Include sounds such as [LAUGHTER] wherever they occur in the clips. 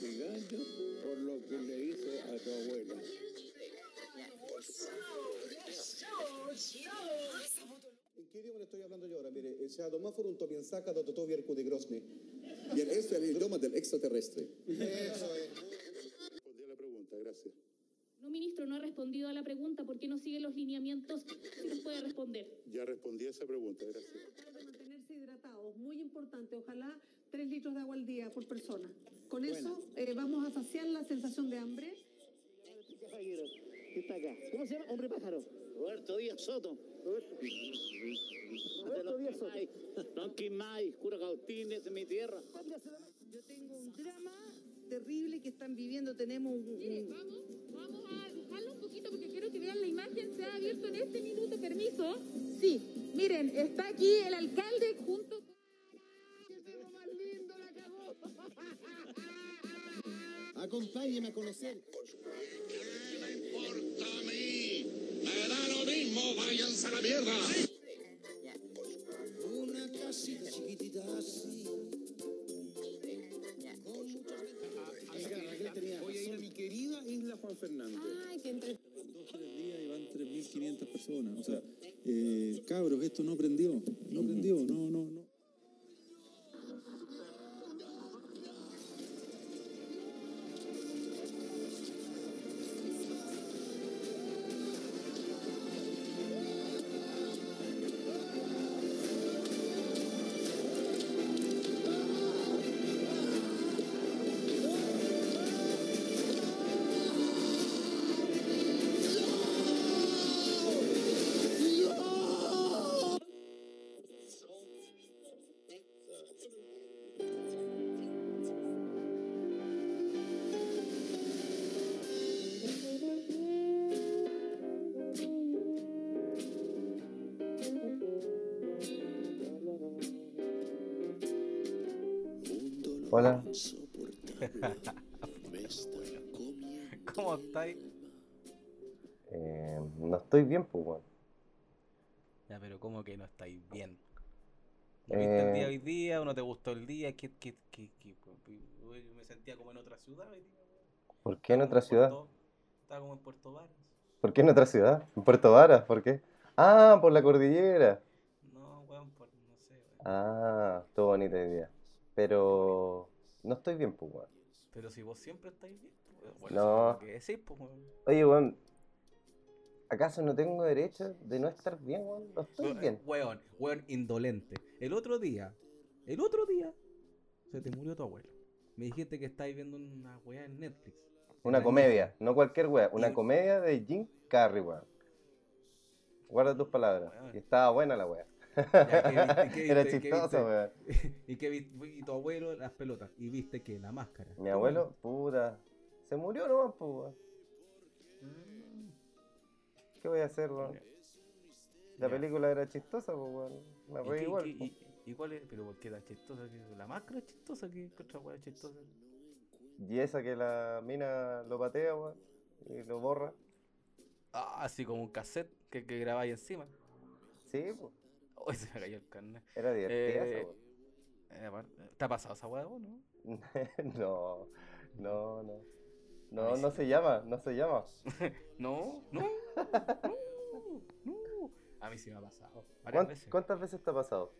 investigando por lo que le hice a tu abuela. ¿En qué idioma le estoy hablando yo ahora? Mire, se llama Furunto Piensaca do Toto Viercu de Grosny. Bien, este es el idioma del extraterrestre. Eso es. Respondí a la pregunta, gracias. No, ministro, no ha respondido a la pregunta. ¿Por qué no sigue los lineamientos? Si nos puede responder. Ya respondí a esa pregunta, gracias. Tratar de mantenerse hidratados, muy importante. Ojalá tres litros de agua al día por persona. Con eso eh, vamos a saciar la sensación de hambre. Está acá. ¿Cómo se llama? Hombre pájaro. Roberto Díaz Soto. Roberto, Díaz Soto. Don Quimay, Cura Cautín, esa es mi tierra. Yo tengo un drama terrible que están viviendo. Tenemos un, Vamos, vamos a dibujarlo un poquito porque quiero que vean la imagen. Se ha abierto en este minuto. Permiso. Sí, miren, está aquí el alcalde junto Acompáñeme a conocer. me importa a mí? Me da lo mismo, váyanse a la mierda. Una casita chiquitita así. Voy a ir a mi querida isla Juan Fernández. Ay, que entre... dos, tres días y van 3.500 personas. O sea, eh, cabros, esto no prendió. No prendió, no, no, no. Hola. [LAUGHS] ¿Cómo estáis? Eh, no estoy bien, pues, weón. Ya, pero ¿cómo que no estáis bien? ¿No viste el día Eh, hoy día? ¿O no te gustó el día? ¿Qué, qué, qué, qué- uy, me sentía como en otra ciudad hoy día. ¿Por qué en otra ciudad? Puerto- estaba como en Puerto Varas. ¿Por qué en otra ciudad? ¿En Puerto Varas? ¿Por qué? Ah, por la cordillera. No, weón, por, no sé, weón. Ah, estuvo bonita idea. Pero no estoy bien, pues, weón. Pero si vos siempre estáis bien, pues, bueno, No. que decís, pues, weón. Oye, weón, ¿acaso no tengo derecho de no estar bien, weón? No estoy Weón, bien. Weón, weón, indolente. El otro día, el otro día, se te murió tu abuelo. Me dijiste que estáis viendo una weá en Netflix. Una comedia, no cualquier weá, una Y- comedia de Jim Carrey, weón. Guarda tus palabras. Weón. Y estaba buena la weá. Ya, ¿qué viste? ¿Qué [LAUGHS] Era chistoso, weón. [LAUGHS] ¿Y, qué viste? y tu abuelo las pelotas. Y viste que la máscara. Mi abuelo, puta, se murió nomás, pues, weón. Mm, ¿Qué voy a hacer, weón? La Ya. película era chistosa, pues, weón. Me ¿Y, reí igual. qué- po. y- y cuál es? ¿Pero por qué tan chistosa? que ¿La máscara es chistosa? ¿Qué qué otra weá es chistosa? Y esa que la mina lo patea, weón, y lo borra. Ah, así como un cassette que, que grabáis encima. Sí, pues, [LAUGHS] Uy, se me cayó el carnet. era divertida Eh, esa. Eh, ¿Te ha pasado esa weá, vos, [LAUGHS] no? no, no, no. No, no sí. se llama, no se llama. [LAUGHS] No, no, no, no. A mí sí me ha pasado. Varias ¿Cuán- veces. ¿Cuántas veces te ha pasado?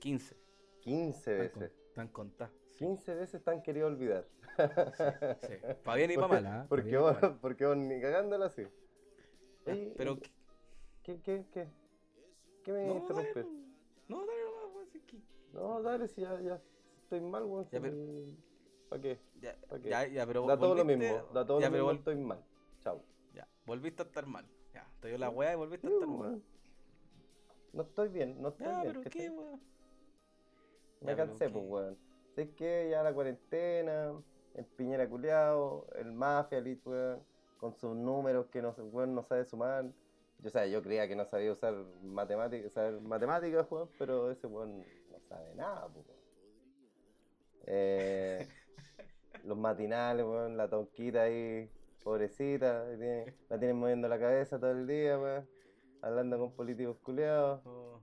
15. 15 Están, con- veces. están contadas. 15 veces te han querido olvidar. Sí. Para bien y para mal, ¿ah? Pa' Porque vos, mal. porque vos ni cagándola así. Ya, Oye, Pero. ¿Qué, qué, qué? ¿Qué me No, interrumpes? dale, no, dale nomás, weón, si es que- No, dale, si ya, ya estoy mal, weón. Ya, pero- ¿Para qué? Ya, ¿Pa' qué? ya, ya, pero Da todo lo volviste- mismo, da todo ya, lo pero mismo, vol- estoy mal. Chao. Ya, volviste a estar mal. Ya, te dio la weá y volviste a estar mal. weón. No estoy bien, no estoy Ya, bien. pero qué, weón. Me Ya, pero cansé, pues, weón. Sé que ya la cuarentena, el Piñera culiao, el Mafia, el weón, con sus números que no, se- weón no sabe sumar. Yo, o sea, yo creía que no sabía usar matemáticas, saber matemáticas, weón, pero ese weón no sabe nada, weón. Eh, [LAUGHS] los matinales, weón, la tonquita ahí, pobrecita, tiene- la tienen moviendo la cabeza todo el día, weón, hablando con políticos culiados. Oh,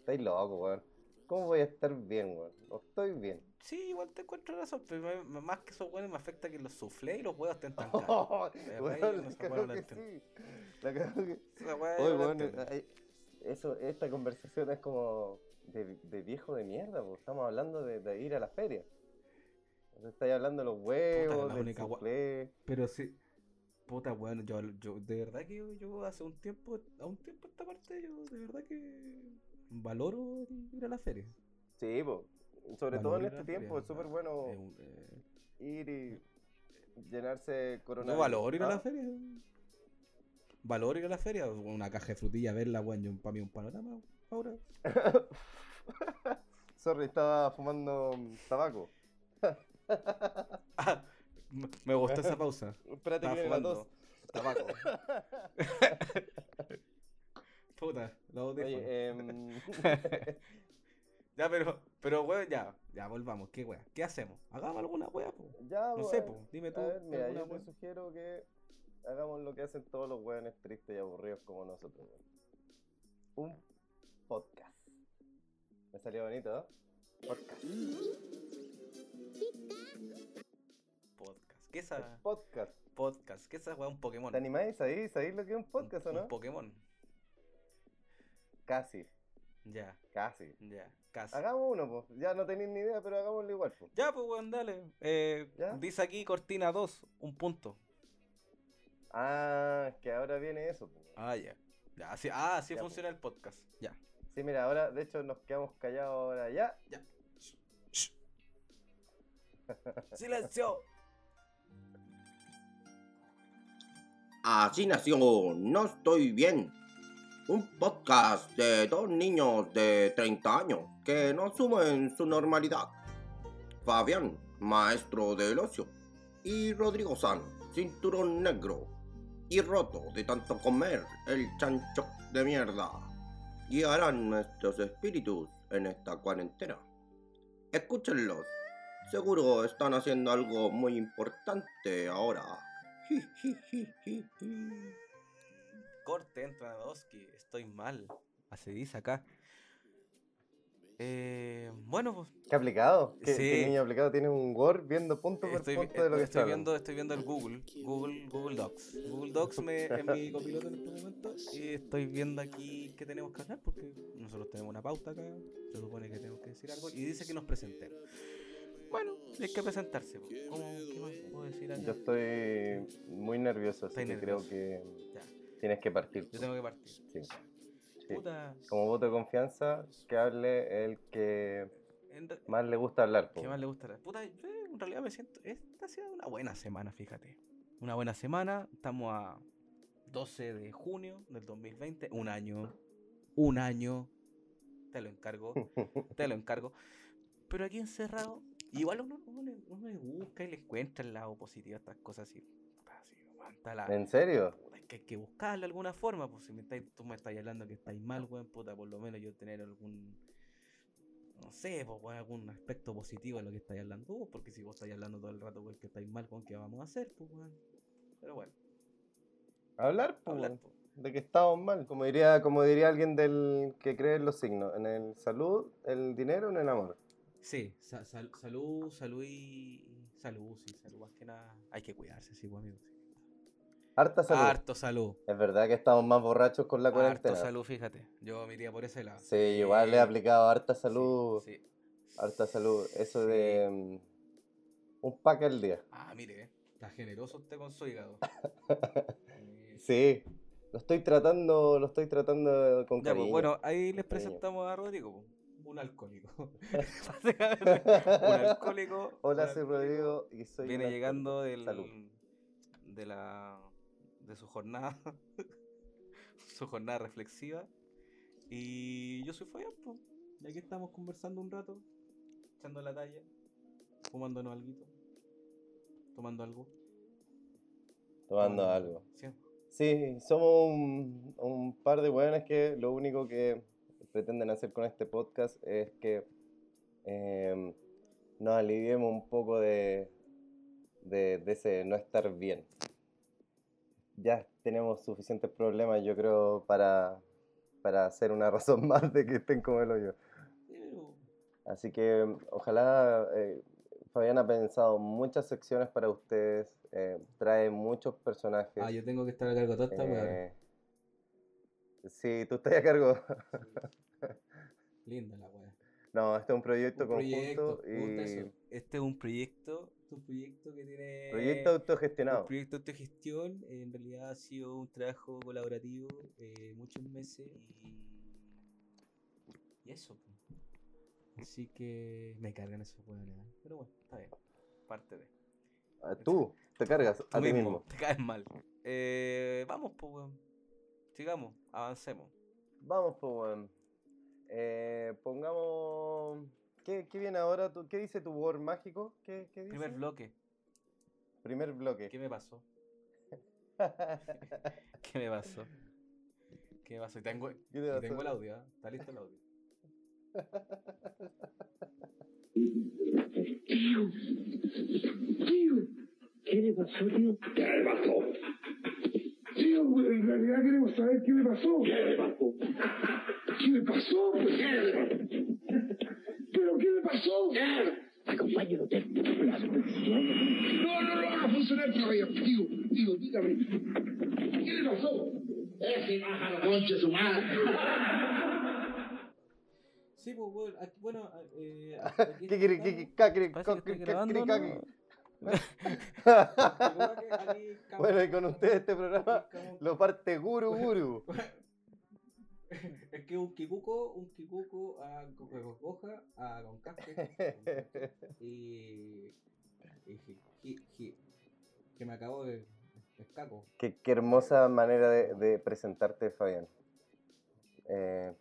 Estáis locos, weón. ¿Cómo voy a estar bien, weón? No estoy bien. Sí, igual te encuentro razón, pero me- más que esos huevos me afecta que los suflé y los huevos estén tan [LAUGHS] caros. La esa cagó hueá no la que sí. La que- [LAUGHS] Oye, no la weón, entiendo. ay, eso, esta conversación es como de, de viejo de mierda, pues. Estamos hablando de, de ir a la feria. Estáis hablando de los huevos, del soufflé. Pero sí, puta, bueno, yo, yo de verdad que yo, yo hace un tiempo, a un tiempo esta parte, yo de verdad que valoro ir a la feria. Sí, pues. Sobre todo en este la feria, tiempo, es súper bueno eh, ir y llenarse coronavirus. valoro ir a ¿Ah? la feria. Valoro ir a la feria, una caja de frutilla, verla, weón, yo para mí un panorama ahora. [LAUGHS] Sorry, estaba fumando tabaco. Ah, me- gustó esa pausa. [LAUGHS] Espérate que Estaba la fumando tos. Tabaco. [LAUGHS] Puta, audífonos. Oye, em, ya, pero, pero, weón, ya, ya, volvamos. ¿Qué weón? ¿Qué hacemos? Hagamos alguna weá, po. Ya, No sé, po, dime tú. A ver, mira, yo te sugiero que hagamos lo que hacen todos los weones tristes y aburridos como nosotros. Un podcast. Me salió bonito, ¿no? Podcast. Podcast. ¿Qué es esa? Podcast. Podcast. ¿Qué es esa weá? Un Pokémon. ¿Te animáis ahí? ¿Sabéis lo que es un podcast o Un no? Pokémon. Casi, Ya, casi. ya, casi. Hagamos uno, pues. Ya no tenéis ni idea, pero hagámoslo igual, pues. Ya, pues, weón, dale. Eh, ¿Ya? Dice aquí Cortina 2, un punto. Ah, que ahora viene eso, pues. Ah, ya. Ya, así, ah, así Ya, pues. funciona el podcast. Ya. Sí, mira, ahora, de hecho, nos quedamos callados ahora ya. Ya. ¡Silencio! Así nació No Estoy Bien. Un podcast de dos niños de 30 años que no asumen su normalidad. Fabián, maestro del ocio. Y Rodrigo San, cinturón negro. Y roto de tanto comer el chancho de mierda. Guiarán nuestros espíritus en esta cuarentena. Escúchenlos. Seguro están haciendo algo muy importante ahora. Ji, ji, ji, ji, ji. Corte, entra Nadowski. Estoy mal. Así dice acá. Eh, bueno, pues. ¿Qué aplicado? ¿Qué, Sí. qué niño aplicado tiene un Word viendo punto por Estoy, punto de lo que estoy viendo, estoy viendo el Google, Google, Google Docs. Google Docs me, es mi [LAUGHS] copiloto en este momento y estoy viendo aquí qué tenemos que hablar porque nosotros tenemos una pauta acá, se supone que tenemos que decir algo y dice que nos presentemos. Bueno, hay que presentarse. po. ¿Cómo, ¿Qué más puedo decir acá? Yo estoy muy nervioso, así que creo que Ya, tienes que partir. yo tengo que partir. Sí. Sí. Puta, Como voto de confianza, que hable el que re- más le gusta hablar. ¿Qué más le gusta? Puta, yo en realidad me siento. Esta ha sido una buena semana, fíjate. Una buena semana. Estamos a 12 de junio del 2020. Un año. Un año. Te lo encargo. [LAUGHS] te lo encargo. Pero aquí encerrado. Igual uno, uno le, uno le busca y le encuentra el lado positivo a estas cosas así. la- ¿En serio? Que hay que buscarle de alguna forma. Pues si me estáis, tú me estás hablando que estáis mal, weón, puta, por lo menos yo tener algún. No sé, pues, weón, algún aspecto positivo en lo que estáis hablando vos, porque si vos estáis hablando todo el rato, weón, que estáis mal, con ¿qué vamos a hacer, pues, weón? Pero bueno, Hablar, po, hablar, pues. de que estamos mal. Como diría, como diría alguien del que cree en los signos. En el salud, el dinero, en el amor. Sí, sa- sal- salud, salud y. Salud, sí, salud, más que nada. Hay que cuidarse, sí, pues, amigo. sí. Harta salud. Harto salud. Es verdad que estamos más borrachos con la Harto cuarentena. salud, fíjate. Yo me iría por ese lado. Sí, igual le he aplicado harta salud. sí. Harta salud. Eso Sí. de mm, un pack al día. Ah, mire, eh, está generoso usted con su hígado. [LAUGHS] Eh, Sí. Lo estoy tratando, lo estoy tratando con Ya, pues, cariño. bueno, ahí les cariño. presentamos a Rodrigo, po, un alcohólico. [LAUGHS] [LAUGHS] Un alcohólico. Hola, un soy alcohólico, Rodrigo y soy Viene llegando del, Salud. de la de su jornada, [LAUGHS] su jornada reflexiva. Y yo soy Fabián, po, y aquí estamos conversando un rato, echando la talla, fumándonos algo, tomando algo. Tomando algo. Sí. Sí, somos un, un par de hueones que lo único que pretenden hacer con este podcast es que em, nos aliviemos un poco de, de, de ese no estar bien. Ya tenemos suficientes problemas, yo creo, para, para hacer una [LAUGHS] razón más de que estén como el hoyo. Sí, Así que ojalá eh, Fabián ha pensado muchas secciones para ustedes, eh, trae muchos personajes. Ah, yo tengo que estar a cargo de toda esta eh, sí, tú estás a cargo. [LAUGHS] Linda la weá. No, este es un proyecto Un proyecto, conjunto puta, y. Este es un proyecto, un proyecto que tiene... proyecto autogestionado. Un proyecto de autogestión, en realidad ha sido un trabajo colaborativo, eh, muchos meses y... Y eso. Así que me cargan esos hueones. ¿eh? Pero bueno, está bien. Parte de. Ah, Tú te cargas Tú a ti mismo. Te caes mal. Eh, vamos, pues, weón. Sigamos, avancemos. Vamos, pues, weón. Eh, pongamos. ¿Qué, qué viene ahora? ¿Tú- ¿Qué dice tu word mágico? ¿Qué, qué dice? Primer bloque. Primer bloque. ¿Qué me pasó? [LAUGHS] ¿Qué me pasó? ¿Qué me pasó? Y tengo, ¿Qué te y pasó? tengo el audio, ¿ah? Está listo el audio. Tío, tío, ¿qué le pasó, tío? ¿Qué le pasó? Tío, en realidad queremos saber qué le pasó. ¿Qué le pasó? ¿Qué le pasó? Pues, ¿Qué le pasó? ¿Pero qué le pasó? Acompáñalo, usted. No, no, no, no funciona todavía. Tío, tío, dígame. ¿Qué le pasó? Ese pájaro concha su madre. Sí, pues, aquí- bueno, eh, [LAUGHS] aquí ¿Qué quiere? ¿Qué quiere? Grabando, ¿no? [LAUGHS] Bueno, y con ustedes este programa lo parte Guru Guru. [LAUGHS] Es que un kikuko, un kikuko a coja, a con casque [LAUGHS] y, que me acabo de escaco. Qué, qué hermosa manera de, de presentarte, Fabián. Eh,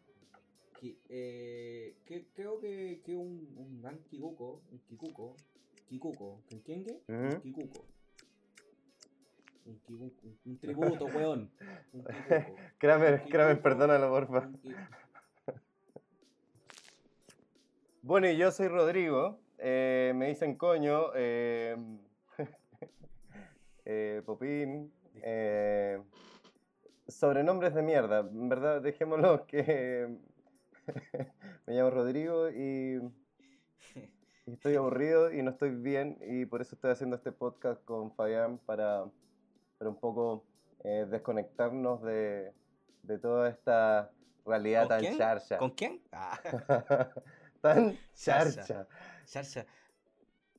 eh, que, creo que, que un, un gran kikuko, un kikuko, kikuko. Un Ujú. kikuko. Un, tributo, [LAUGHS] weón. Un kikuko. Kramer, Un Kramer, perdónalo, porfa. Bueno, y yo soy Rodrigo. eh, me dicen coño. eh, [LAUGHS] eh, Popín. eh, sobrenombres de mierda. En verdad, dejémoslo que. [LAUGHS] me llamo Rodrigo y. estoy aburrido y no estoy bien. Y por eso estoy haciendo este podcast con Fabián para, para un poco eh, desconectarnos de, de toda esta realidad ¿Con tan quién? charcha. ¿Con quién? Ah. [LAUGHS] tan Charcha. charcha. Charcha.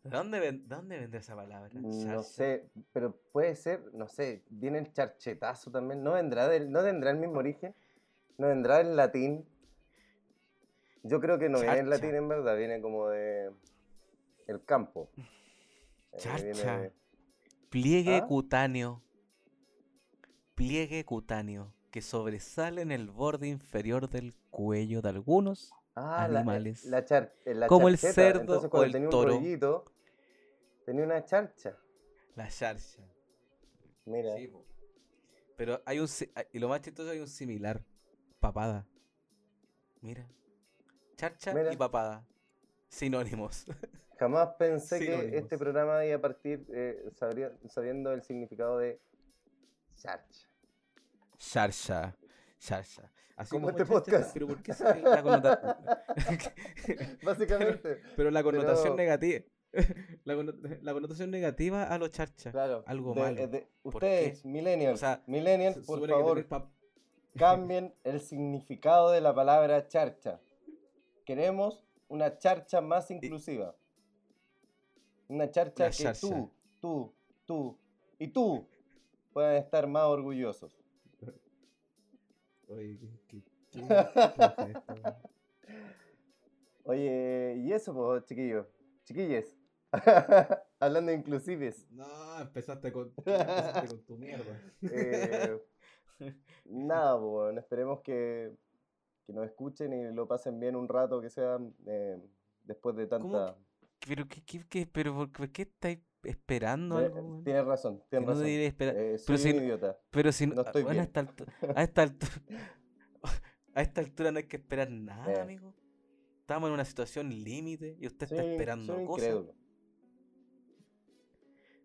¿De dónde, ven- dónde vendrá esa palabra? No Charcha. sé, pero puede ser, no sé, viene el charchetazo también, no vendrá del, no tendrá el mismo origen, no vendrá el latín. Yo creo que no viene en latín en verdad, viene como de el campo. Viene Charcha. Pliegue ¿Ah? cutáneo. Pliegue cutáneo que sobresale en el borde inferior del cuello de algunos Ah, la- animales. la, char- eh, la como el cerdo entonces o el tenía toro. un rollito, tenía una charcha. La charcha. Mira, Sí. Pero hay un. Y lo más chistoso hay un similar. Papada. Mira. Charcha Mira. y papada. Sinónimos. [LAUGHS] jamás pensé que este programa iba a partir eh, sabría- sabiendo el significado de charcha. Charcha. Charcha. Así Como este podcast. Pero ¿por qué la connota- [LAUGHS] Básicamente. [LAUGHS] Pero la connotación Pero- negativa. [LAUGHS] La, conno- la connotación negativa a los charcha. Claro. Algo de- malo. eh, de- ¿Por ustedes, millennials, O sea, millennials, por favor, cambien el significado de la palabra charcha. Queremos una charcha más inclusiva. Una charcha La que charcha. tú, tú, tú y tú puedan estar más orgullosos. Oye, qué- qué- [LAUGHS] qué-. Oye, y eso, pues, chiquillos, chiquilles, [LAUGHS] hablando de inclusives. No, empezaste con, empezaste con tu mierda. Eh, nada, pues, bueno, esperemos que, que nos escuchen y lo pasen bien un rato, que sea eh, después de ¿Cómo tanta... Pero qué, qué, qué- pero por, por qué estáis esperando Eh, algo? Tienes razón, tienes no razón. debería esperar. Eh, pero soy si, un idiota. pero si No estoy bueno, a esta altura, [LAUGHS] a esta altura, [LAUGHS] a esta altura no hay que esperar nada, Eh. amigo. Estamos en una situación límite y usted está Soy- esperando soy cosas. incrédulo.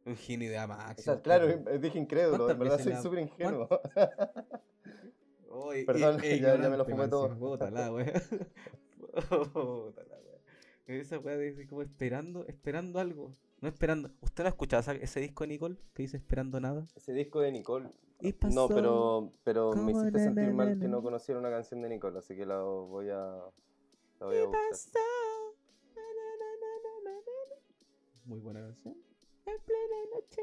Un genio de O máximo. sea, claro, pero- eh, dije incrédulo, en ¿Cuántas verdad soy la- súper ingenuo. [LAUGHS] Oye, Perdón, eh, ya- ya me lo fumé todo. encima. Esa weá de como esperando, esperando algo. No esperando. ¿Usted no ha escuchado ese disco de Nicole que dice esperando nada? Ese disco de Nicole. Y No, pasó pero, pero me hiciste sentir mal que no conociera una canción de Nicole, así que la voy a, la voy a buscar. Muy buena canción. En plena noche,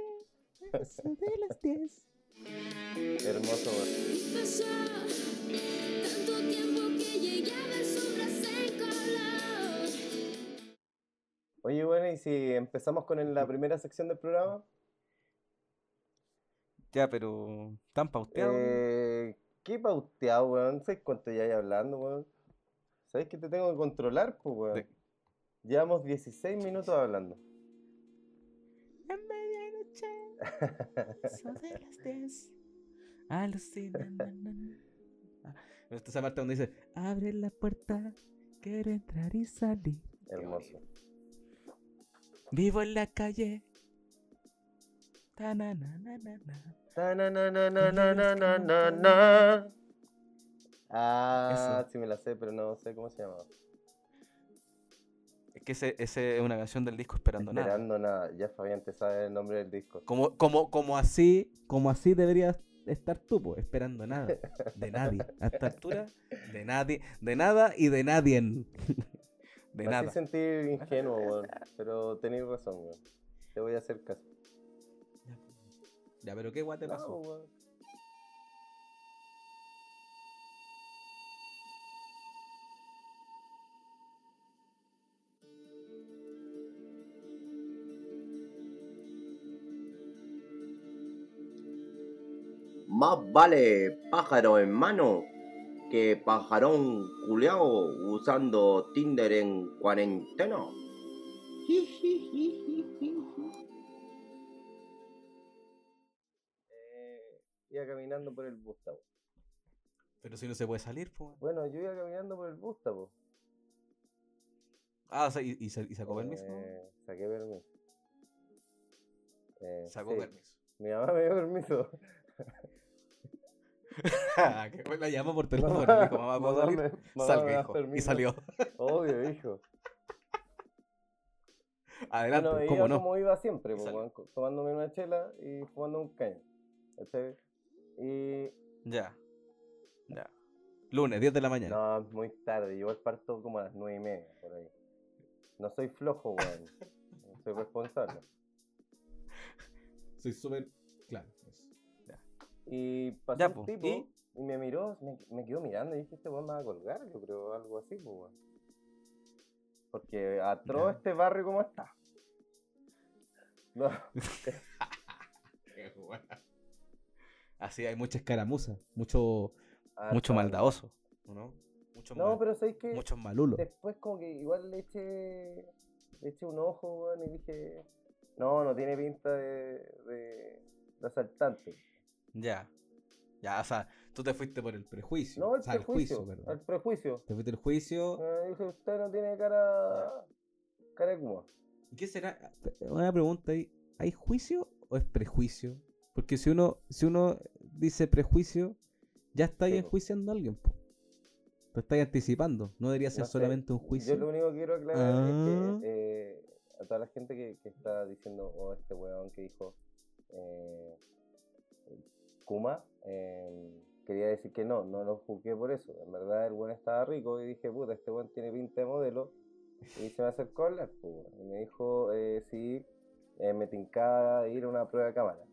a eso de las 10. Hermoso, weón. Pasó tanto tiempo que llegué a ver Oye, bueno, y si empezamos con la primera sección del programa. Ya, pero. ¿Tan pauteado? Eh, ¿Qué pauteado, weón? ¿Sabes cuánto ya hay hablando, weón? ¿Sabes que te tengo que controlar, pues, weón? Llevamos 16 minutos hablando. En medianoche, de las 10. Alucina. na, [LAUGHS] na, na. Ah, Me gusta esa parte donde dice: Abre la puerta, quiero entrar y salir. Hermoso. Vivo en la calle. Ah, sí me la sé, pero no sé cómo se llama. Es que ese, ese es una canción del disco Esperando, Esperando nada. Esperando nada, ya Fabián te sabe el nombre del disco. Como, como, como así, como así deberías estar tú, pues, esperando nada, de nadie. A esta altura, de nadie, de nada y de nadie. De Me nada. sentir [LAUGHS] ingenuo, weón. Pero tenéis razón, weón. Te voy a hacer caso. Ya, pero qué guay te No, pasó. weón. Más vale pájaro en mano que pajarón culeado usando Tinder en cuarentena. Eh, iba caminando por el Bustavo. Pero si no se puede salir, pues. Bueno, yo iba caminando por el Bustavo. Ah, y, y, y sacó permiso. Eh, saqué permiso. Eh, Sacó sí. permiso. Mi mamá me dio permiso. [LAUGHS] [LAUGHS] La llamó por teléfono. Y salió. Obvio, hijo. Adelante, Bueno, ¿cómo no? como iba siempre, pues, tomándome una chela y fumando un caño. ¿cachai? Y. Ya. Ya. Lunes, 10 de la mañana. No, muy tarde. Yo parto como a las nueve y media, por ahí. No soy flojo, weón. [LAUGHS] soy responsable. Soy súper. Claro. Y pasó Ya, un po, tipo ¿y? y, me miró, me, me quedó mirando y dije, este weón me va a colgar, yo creo, algo así, pues, weón. Porque atroz Ya. este barrio como está. No. [LAUGHS] Qué. Así hay mucha escaramuza, mucho, mucho Harta- maldadoso, ¿o ¿no? Mucho No, mal- pero sabéis que muchos malulos. después como que igual le eché, le eché un ojo, weón, y dije, no, no tiene pinta de, de, de asaltante. Ya. Ya, o sea, tú te fuiste por el prejuicio. No, el o sea, el prejuicio, juicio, perdón. el prejuicio. Te fuiste el juicio. Eh, dije, usted no tiene cara, cara de kuma. ¿Y qué será? Una pregunta ahí. ¿Hay juicio o es prejuicio? Porque si uno, si uno dice prejuicio, ya está ahí Sí, enjuiciando a alguien. Po. Lo estáis anticipando. No debería ser No sé, solamente un juicio. Yo lo único que quiero aclarar Ah. es que eh, a toda la gente que, que está diciendo, oh, este weón que dijo eh, Kuma, eh, quería decir que no, no lo juzgué por eso. En verdad el weón estaba rico y dije, puta, este weón tiene pinta de modelo. Y se me acercó a hablar, pues, y me dijo, eh, sí, eh, me tincaba ir a una prueba de cámara.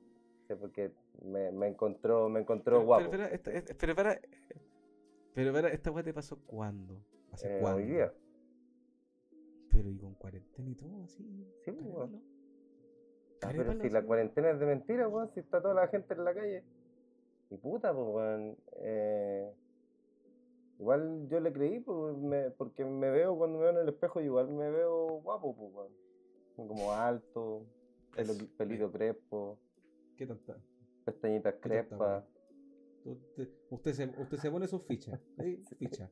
Sí, porque me, me encontró, me encontró Pero, guapo. pero, espera, esta- esta- pero, espera, pero, espera, ¿esta weá te pasó cuándo? ¿Hace Eh, cuándo? hoy día. Pero y con cuarentena y todo así. Sí, carépalo. weón. Ah, pero si la cuarentena es de mentira, weón, si está toda la gente en la calle. Y puta, pues, weón. eh, igual yo le creí, pues, me- porque me veo cuando me veo en el espejo, igual me veo guapo, pues, weón. Como alto, pelo, pelito crespo, ¿Qué tanta? pestañitas ¿Qué tanta crespas. Usted, usted, se, usted se pone sus fichas. Ahí, [LAUGHS] ficha.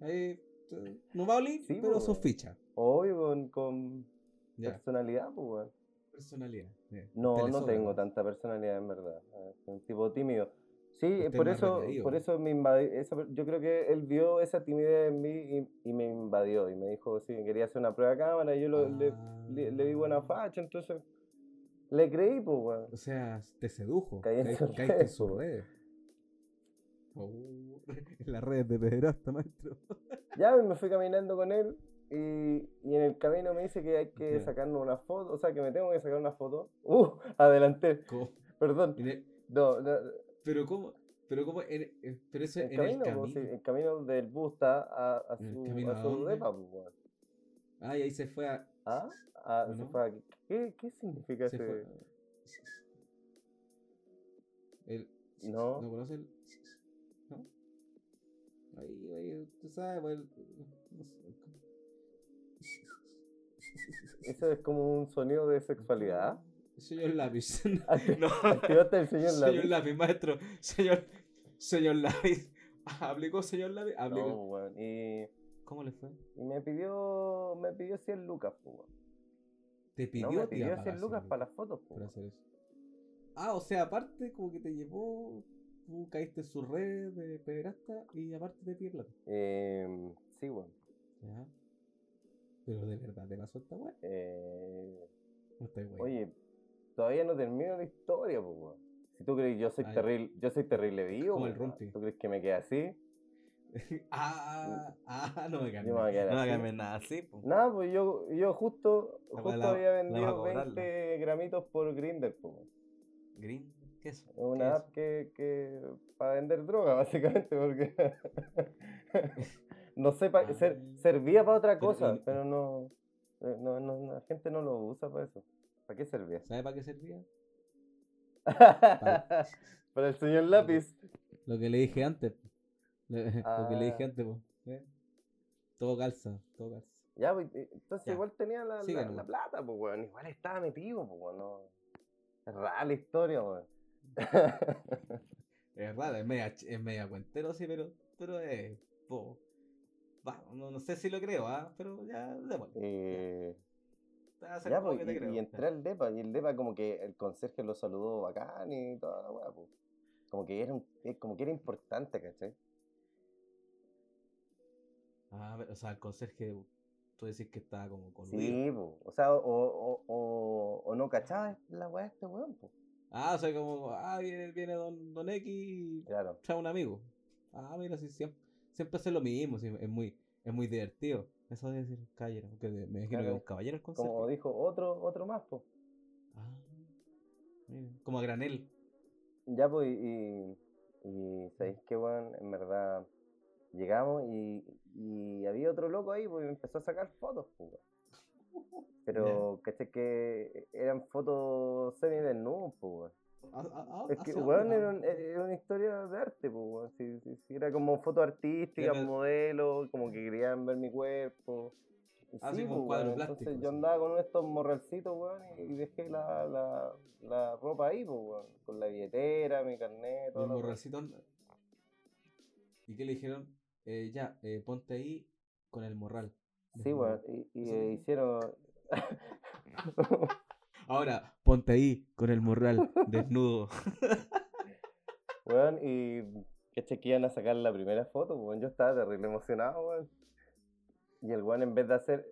Ahí, no va a oler, Sí, pero pues, sus weón. fichas. Obvio, con, con personalidad, pues, weón. Personalidad. No, no tengo tanta personalidad, en verdad. eh, Soy un tipo tímido. Sí, Usted por eso, retraído. por eso me invadió, yo creo que él vio esa timidez en mí y, y me invadió y me dijo si quería hacer una prueba de cámara y yo lo- le, le, le di buena facha, entonces le creí, pues, weón. O sea, te sedujo. Caí en caíste en po. redes. Oh, [LAUGHS] en las redes de pederasta, maestro. Ya me fui caminando con él y, y en el camino me dice que hay que sacarnos una foto, o sea, que me tengo que sacar una foto. Uh, [LAUGHS] adelanté. ¿Cómo? Perdón. El- No, no, Pero cómo, pero cómo, en- en- pero eso el en camino, el po, camino. sí, el camino del bus está a, a ¿En el su, a su depa, pues. Ah, y ahí se fue a. ¿Ah? Ah, ¿O se fue a- ¿Qué, ¿Qué significa Se ese? fue. El, No. ¿No conoce el.? ¿No? Ahí, ahí, tú sabes, pues. el- Eso es como un sonido de sexualidad. Señor lápiz. [LAUGHS] No. activaste el señor Señor lápiz. lápiz, maestro. Señor, señor lápiz. ¿Aplicó señor lápiz? Aplicó. No. Y, ¿Cómo le fue? y me pidió me pidió 100 lucas, pues. Te pidió No, me pidió pagar 100 lucas para las fotos, pues. por hacer eso. Ah, o sea, aparte, como que te llevó. Tú caíste en su red de pederasta y aparte te pidió plata. Eh, sí, weón. Ya. Pero de verdad te pasó esta weá. Eh, No estoy weón. oye, todavía no termino la historia, pues, weón. Si tú crees que yo soy terrible, yo soy terrible vivo, Como el. Rumpi. ¿Tú crees que me queda así? [LAUGHS] ah, ah, no me quedar No me así. cambies nada así, po. Nada, pues yo, yo justo, justo la- había vendido cobrarla. 20 gramitos por Grindr, pues. Green, ¿qué es? Es una app que, que para vender droga, [LAUGHS] básicamente, porque [LAUGHS] no sé, pa- ser- servía para otra cosa, pero no, eh, no, no, la gente no lo usa para eso. ¿Para qué servía? ¿Sabe para qué servía? [LAUGHS] para el señor lápiz. Lo que le dije antes. Lo que le dije Ah. antes. ¿eh? Todo calza, todo calza. Ya, pues, eh, entonces Ya. igual tenía la, la, plata, pues, weón. Igual estaba metido, pues, weón. No. Es rara la historia, weón. Es raro, es media, es media cuentero, sí, pero, pero es. po, va, no, no sé si lo creo, ¿ah? Pero ya, démosle. Eh, ya, pues, y, creo. y entré al depa, y el depa como que el conserje lo saludó bacán y toda la weá, pues. Como que era un, eh, como que era importante, ¿cachai? Ah, pero, o sea, el conserje, tú decís que estaba como con Sí, pues. O sea, o, o, o, o no cachaba la weá de este weón, pues. Ah, o sea, como, ah, viene, viene don, don X y Claro. trae un amigo. Ah, mira, sí, siempre, siempre hace lo mismo, sí, es muy, es muy divertido. Eso de decir caballero, porque me imagino que Claro, es un caballero el. Como dijo otro, otro más, pues. Ah, como a granel. Ya, pues, y, y ¿sabéis qué, weón? En verdad, llegamos y, y había otro loco ahí, pues, y empezó a sacar fotos, pues. [LAUGHS] Pero, caché que eran fotos semi-desnudos, pues, Es que, ¿hacia weón, era, un- era una historia de arte, pues, weón. Si, si- si era como foto artística, pero- modelo, como que querían ver mi cuerpo. Y Ah, sí, como pues, un cuadro weón, plástico, Entonces sí. yo andaba con estos morralcitos, weón, y dejé la, la, la ropa ahí, pues, weón. Con la billetera, mi carnet, todo. El morralcito. ¿Y qué le dijeron? Eh, ya, eh, ponte ahí con el morral. Sí, weón, y, y, eh, hicieron... [LAUGHS] Ahora, ponte ahí con el morral desnudo. [LAUGHS] Weón, y caché que iban a sacar la primera foto, weón. Yo estaba terrible emocionado, weón. Y el weón en vez de hacer.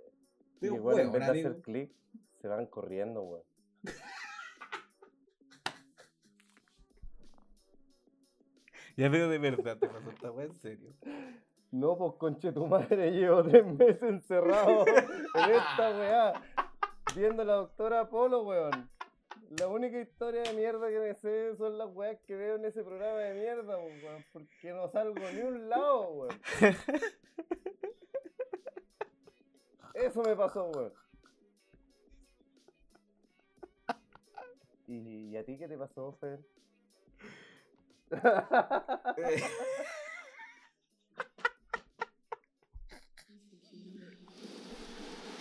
Y el weón en vez de hacer clic, se van corriendo, weón. [LAUGHS] ya veo de verdad, te pasó esta en serio. No, pues conche tu madre, llevo tres meses encerrado [LAUGHS] en esta weá. Viendo la doctora Polo, weón. La única historia de mierda que me sé son las weas que veo en ese programa de mierda, pues, weón. Porque no salgo ni un lado, weón. Eso me pasó, weón. ¿Y, y a ti qué te pasó, Fer? [LAUGHS]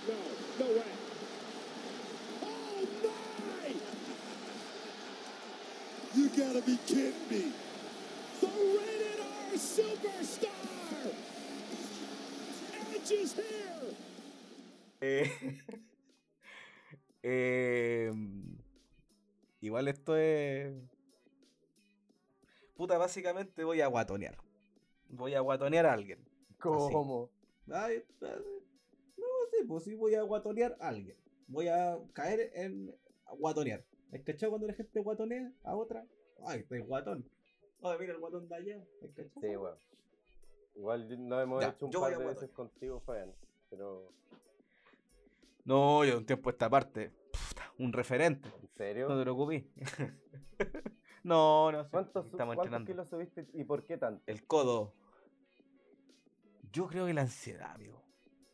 No, no way. Oh my! You gotta be kidding me. The rated R superstar! Edge is here! Eh, [LAUGHS] em, igual esto es. Puta, básicamente voy a guatonear. Voy a guatonear a alguien. ¿Cómo? Ay, ay, no sé, pues sí voy a guatonear a alguien. Voy a caer en guatonear. ¿Has cachado cuando la gente guatonea a otra? Ay, estoy guatón. Ay, mira el guatón de allá. ¿Has cachado? Sí, weón. Igual lo hemos Ya, hecho un yo voy par a de guatonear. veces contigo, Fabián. Pero, No, yo un tiempo esta parte. puta, un referente. ¿en serio? No te preocupes. [LAUGHS] no, no sé. ¿Cuántos, Estamos ¿Cuántos kilos subiste y por qué tanto? El codo. Yo creo que la ansiedad, amigo.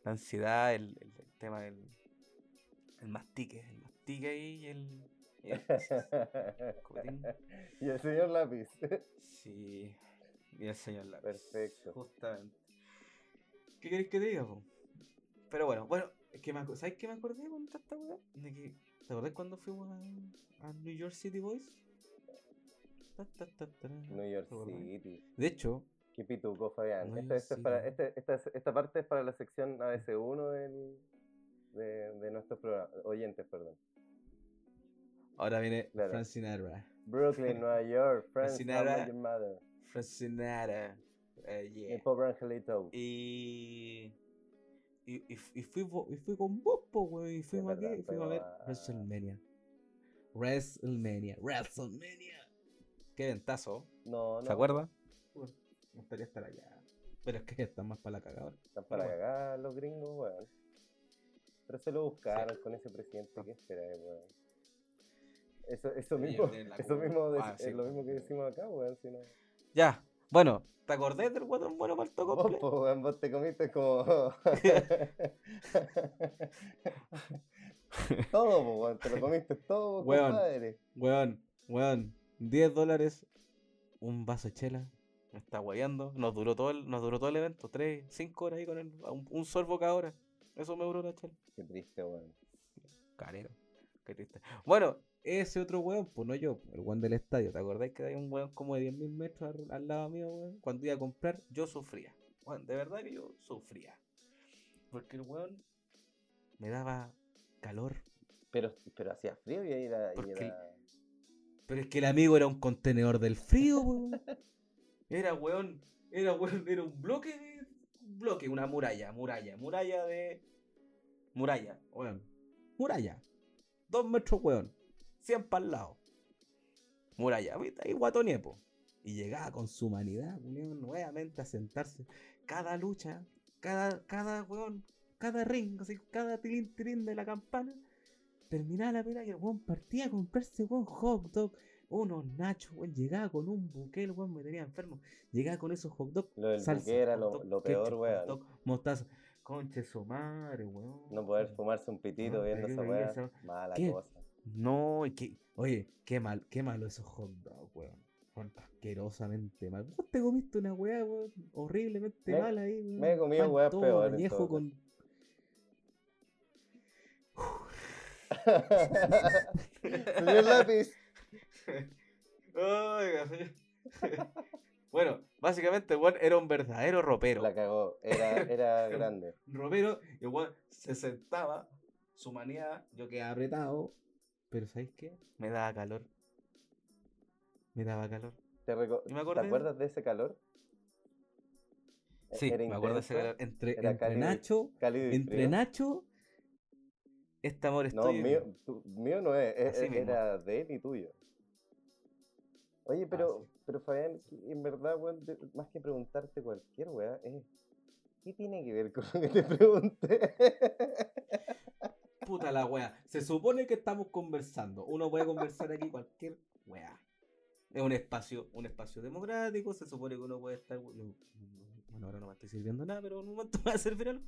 La ansiedad, el, el- el tema del el mastique. El mastique ahí y el. Y el- copetín. y el señor lápiz. Sí. Y el señor Lápiz. Perfecto. Justamente. ¿Qué queréis que te diga, po? Pero bueno, bueno, es que me ¿sabes qué me acordé con esta weá? De que, ¿te acordás cuando fuimos a, a New York City Boys? Ta, ta, ta, tará. New York. City. De hecho, Qué pituco, Fabián. Este, York este es para, City. esta, es- esta parte es para la sección ABC1 del, de, de nuestros oyentes, perdón. Ahora viene Claro. Frank Sinatra. Brooklyn, [LAUGHS] Nueva York, Your Mother, eh, mi yeah. pobre angelito. Y. Y, y, y fui, y fui con vos, po, weón. Y fuimos aquí y fuimos a ver WrestleMania. WrestleMania. WrestleMania. Qué ventazo. No, no. ¿Se acuerda? Me gustaría estar allá. Pero es que están más para la cagada. Están para bueno. cagar los gringos, weón. Pero se lo buscaron con ese presidente que espera, weón. Eso, eso mismo, eso mismo Ah, es lo pues. mismo que decimos acá, weón. Si no... Ya. Bueno, ¿te acordás del guatón bueno para el Vos, tocople? po, weón, vos te comiste como. [LAUGHS] todo, po, weón, te lo comiste todo, Weón. compadre. Weón, weón. 10 dólares. Un vaso de chela. Me está guayando. Nos duró todo el, nos duró todo el evento. 3, 5 horas ahí con el, un, un sorbo cada hora. Eso me duró la chela. Qué triste, weón. Carero. Qué triste. Bueno, ese otro weón, pues no yo, el weón del estadio. ¿Te acordáis que hay un weón como de 10.000 metros al, al lado mío, weón? Cuando iba a comprar, yo sufría. Weón, de verdad que yo sufría. Porque el weón me daba calor. Pero, pero hacía frío y era. Y era... Pero es que el amigo era un contenedor del frío, weón. Era weón, era weón, era un bloque de. Un bloque, una muralla, muralla, muralla de. Muralla, weón. Muralla. Dos metros, weón. 100 para el lado. Muralla, ¿viste? Ahí guatoniepo. Y llegaba con su humanidad, weón, nuevamente a sentarse. Cada lucha, cada, cada weón, cada ring, así, cada tilín tilín de la campana. Terminaba la pelea y el weón partía a comprarse weón hot dog, unos nachos, weón. Llegaba con un buque, el weón me tenía enfermo. Llegaba con esos hot dog. Lo del salsa, buque era lo, dog, lo ketchup, peor, hot weón. dog, mostaza. Conche su madre, weón. No poder fumarse un pitito No, viendo esa esa- Mala ¿Qué? cosa. No, y que, oye, qué mal, qué malo esos hot dogs, weón. Son asquerosamente mal. ¿Vos te comiste una weá, weón? Horriblemente Me- mala ahí, weón. me he comido peores, añejo entonces. con. [LAUGHS] Señor lápiz. [LAUGHS] Bueno, básicamente, weón, era un verdadero ropero. La cagó. Era, era [LAUGHS] grande. Ropero, y el weón se sentaba, su manía, yo quedaba apretado. Pero ¿sabéis qué? Me daba calor. Me daba calor. ¿Te, reco- Y me ¿te acordé acuerdas de ese calor? Sí, me acuerdo de ese calor. Entre, cálido Nacho, cálido entre. Nacho, este amor No, estoy. mío, tu- mío no es, mismo. era de él y tuyo. Oye, pero, pero Fabián, en verdad, weón, más que preguntarte cualquier weá, es, ¿qué tiene que ver con lo que te pregunté? [LAUGHS] Puta la wea. Se supone que estamos conversando. Uno puede conversar aquí cualquier wea. Es un espacio, un espacio democrático. Se supone que uno puede estar. Bueno, ahora no me estoy sirviendo nada, pero en un momento me va a servir algo.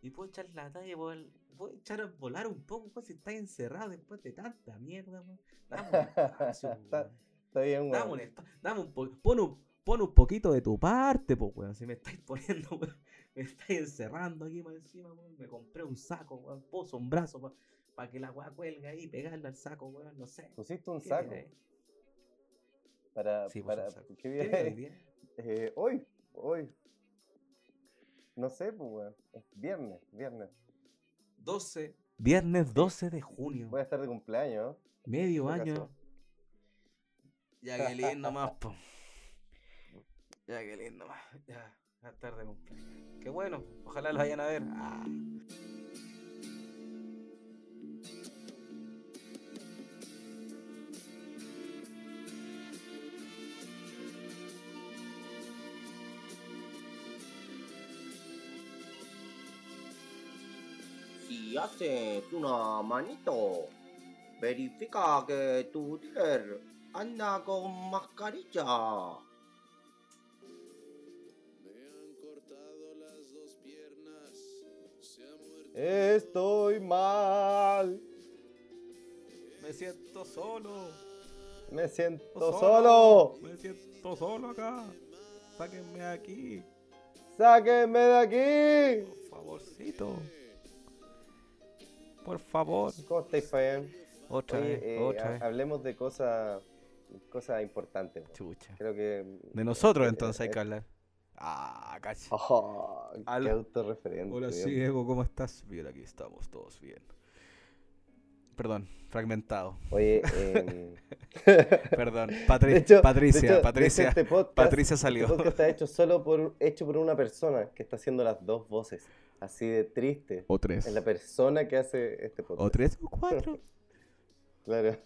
Y puedo echar la talla, puedo, puedo echar a volar un poco, pues, si estás encerrado después de tanta mierda, weón. Dame un espacio, [LAUGHS] Está, está bien, Dame un, dame un po- pon un, pon un poquito de tu parte, pues, weón. Si me estáis poniendo, weón, me estáis encerrando aquí más encima, weón. Me compré un saco, weón. Puso un brazo para que la weá cuelgue ahí, pegarle al saco, weón. No sé. Pusiste un ¿Qué saco. Para, Sí, para, saco. ¿qué ¿Qué día? Eh, hoy, hoy. No sé, pues, weón. Es viernes, viernes. 12. Viernes 12 de junio. Voy a estar de cumpleaños. Medio año. Ya que leer [LAUGHS] nomás, po. Ya, qué lindo. Ya, la tarde cumpleaños. Qué bueno, ojalá los vayan a ver. Ah. Si haces una manito, verifica que tu dealer anda con mascarilla. Estoy mal. Me siento solo. Me siento solo. Me siento solo acá. Sáquenme de aquí. Sáquenme de aquí. Por favorcito. Por favor. ¿Cómo estáis, Fabián? Otra Oye, vez, eh, otra vez. Hablemos de cosas cosas importantes. Chucha. Creo que. De nosotros eh, entonces hay eh, que hablar. Ah, cacha. Oh, qué autorreferente. Hola, sí. Ego, ¿cómo estás? Bien, aquí estamos todos bien. Perdón, fragmentado. Oye, [LAUGHS] em, Perdón, Patri- [LAUGHS] hecho- Patricia, hecho- Patricia, este podcast- Patricia salió. Este podcast está hecho solo por, hecho por una persona que está haciendo las dos voces. Así de triste. O tres. Es la persona que hace este podcast. O tres o cuatro. [LAUGHS] Claro.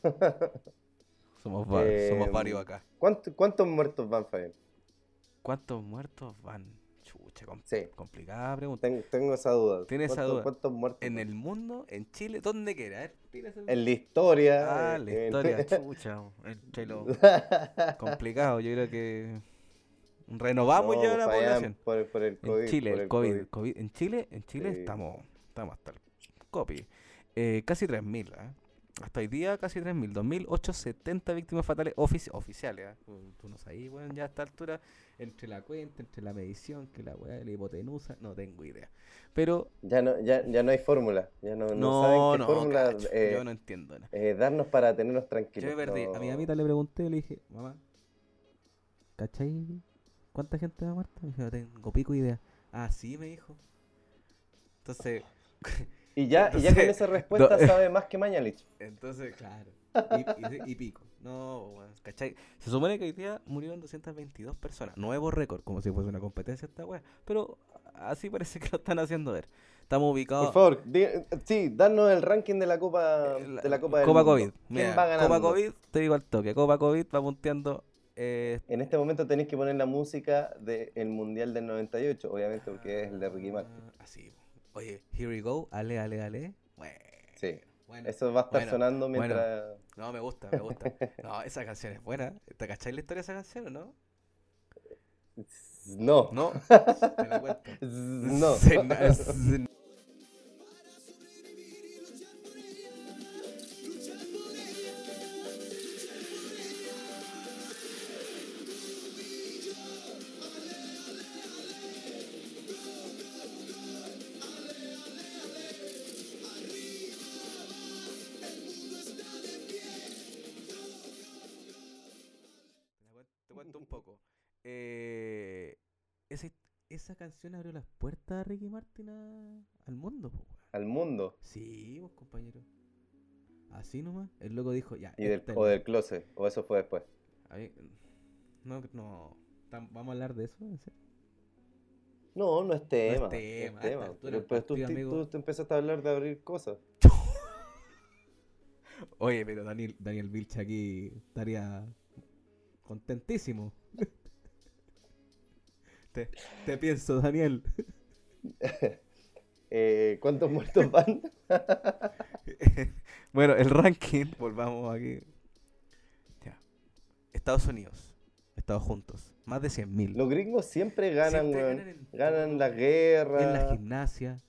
Somos, va- somos Em, varios acá. ¿cuánto- ¿Cuántos muertos van, Fabián? ¿Cuántos muertos van? Chucha, com- Sí. complicada pregunta. Tengo, tengo esa duda. ¿Tienes esa ¿Cuántos- duda? ¿Cuántos muertos? ¿En el mundo? ¿En Chile? ¿Dónde quiera? A ver, tírase el- En la historia. Ah, la en- historia, [LAUGHS] chucha. Entre lo [LAUGHS] complicado, yo creo que renovamos No, ya la Fabián, población. por- por el COVID, en Chile, por el el COVID, COVID. COVID. En Chile, en Chile Sí. estamos, estamos hasta el copy. Eh, casi 3.000, ¿eh? Hasta hoy día casi 3.000, 2.870 víctimas fatales ofici- oficiales. ¿eh? Tú, no sabes, bueno, ya a esta altura, entre la cuenta, entre la medición, que la weá de la hipotenusa, no tengo idea. Pero Ya no, ya, ya no hay fórmula. Ya no, no, No, saben qué no, fórmula cacho, eh, yo no entiendo eh, darnos para tenernos Yo tranquilos. me perdí. A mi No. mamita le pregunté, le dije, mamá, ¿cachai? ¿Cuánta gente ha muerto? Me dijo, no tengo pico idea. Ah, sí, me dijo. Entonces. [LAUGHS] Y ya, y ya con esa respuesta sabe más que Mañalich. Entonces, claro. Y, y- y pico. No, ¿cachai? Se supone que hoy día murieron 222 personas. Nuevo récord, como si fuese una competencia esta weá. Pero así parece que lo están haciendo ver. Estamos ubicados. Por favor, di- sí, danos el ranking de la Copa, de la Copa del Copa Mundo. COVID. ¿Quién Mira, va ganando? Copa COVID, te digo al toque. Copa COVID va punteando. eh, En este momento tenéis que poner la música del Mundial del 98, obviamente, porque es el de Ricky Martin. así. Oye, here we go. Ale, ale, ale. Bueno. Sí. Bueno, Eso va a estar bueno, sonando bueno. mientras. No, me gusta, me gusta. No, [LAUGHS] esa canción es buena. ¿Te cacháis la historia de esa canción o no? No. No. [LAUGHS] Te la cuento. No. [LAUGHS] canción abrió las puertas a Ricky Martin a- al mundo, po, weón. Al mundo. Sí, vos, compañero. Así nomás. El loco dijo, ya. Y del, es o del closet. O eso fue después. A ver, no, no. ¿Vamos a hablar de eso? ¿En serio? No, no es tema. tema, no es a esta tema. Pero, tú- tú empezaste a hablar de abrir cosas. [LAUGHS] Oye, pero Daniel, Daniel Vilch aquí estaría contentísimo. Te, te pienso, Daniel. [LAUGHS] Eh, ¿Cuántos muertos van? [LAUGHS] bueno, el ranking, volvamos aquí. Ya. Estados Unidos, Estados juntos, más de 100.000. Los gringos siempre ganan, Siempre ganan en Ganan la guerra. En la gimnasia,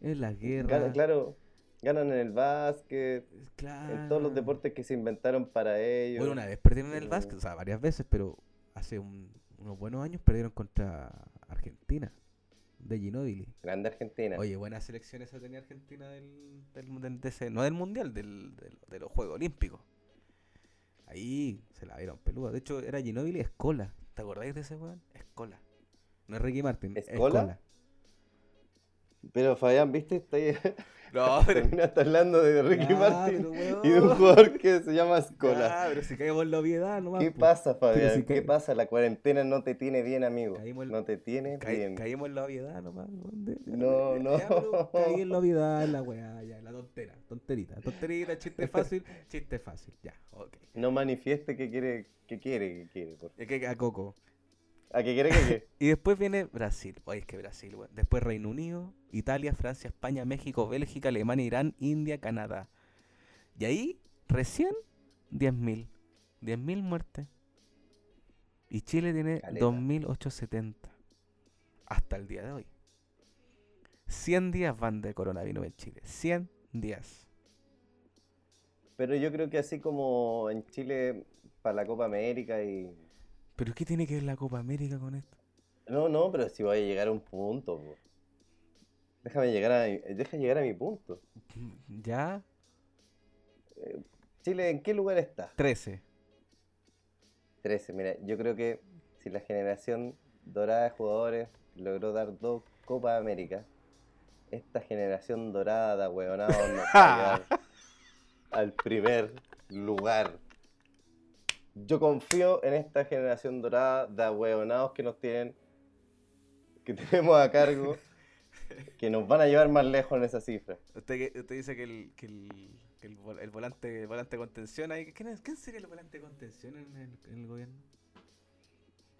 en la guerra. Gana- claro, ganan en el básquet. En todos los Claro. deportes que se inventaron para ellos. Bueno, una vez perdieron en el Eh, básquet, o sea, varias veces, pero hace un- unos buenos años perdieron contra Argentina, de Ginóbili. Grande Argentina. Oye, buenas selecciones esa tenía Argentina del, del, del- de ese- no del Mundial, del, del- de los Juegos Olímpicos. Ahí se la vieron peluda. De hecho, era Ginóbili Escola. ¿Te acordáis de ese weón? Escola. No es Ricky Martin. ¿Escola? Escola. Pero Fabián, ¿viste? Está ahí- No, [LAUGHS] pero- Terminaste hablando de Ricky Martin pero, y de un jugador que se llama Scola. Ah, pero si caemos en la obviedad nomás. ¿Qué pasa, Fabián? si ¿Qué pasa? La cuarentena no te tiene bien, amigo. Caímos No te tiene bien. caímos en la obviedad nomás. No, no. Ya, pero caí en la obviedad, en la weá, ya, la tontera, tonterita, tonterita, chiste [LAUGHS] fácil, chiste fácil, ya, ok. No manifieste que quiere, que quiere, que quiere. por- Es que a Coco. ¿A qué quiere que qué? [LAUGHS] Y después viene Brasil. Oye, es que Brasil, weón. Después Reino Unido, Italia, Francia, España, México, Bélgica, Alemania, Irán, India, Canadá. Y ahí, recién, 10.000. 10.000 muertes. Y Chile tiene Caleta. 2.870. Hasta el día de hoy. 100 días van de coronavirus en Chile. 100 días. Pero yo creo que así como en Chile para la Copa América y... ¿Pero qué tiene que ver la Copa América con esto? No, no, pero si voy a llegar a un punto. po. Déjame llegar a mi, deja llegar a mi punto. ¿Ya? Chile, ¿en qué lugar está? 13. 13, mira, yo creo que si la generación dorada de jugadores logró dar dos Copas América, esta generación dorada de huevonados nos va a llegar [LAUGHS] al primer lugar. Yo confío en esta generación dorada de ahueonados que nos tienen, que [LAUGHS] tenemos a cargo, que nos van a llevar más lejos en esa cifra. Usted, usted dice que el, que el, que el, vol- el volante el volante de contención ahí. ¿quién, es- quién sería el volante de contención en el, en el gobierno?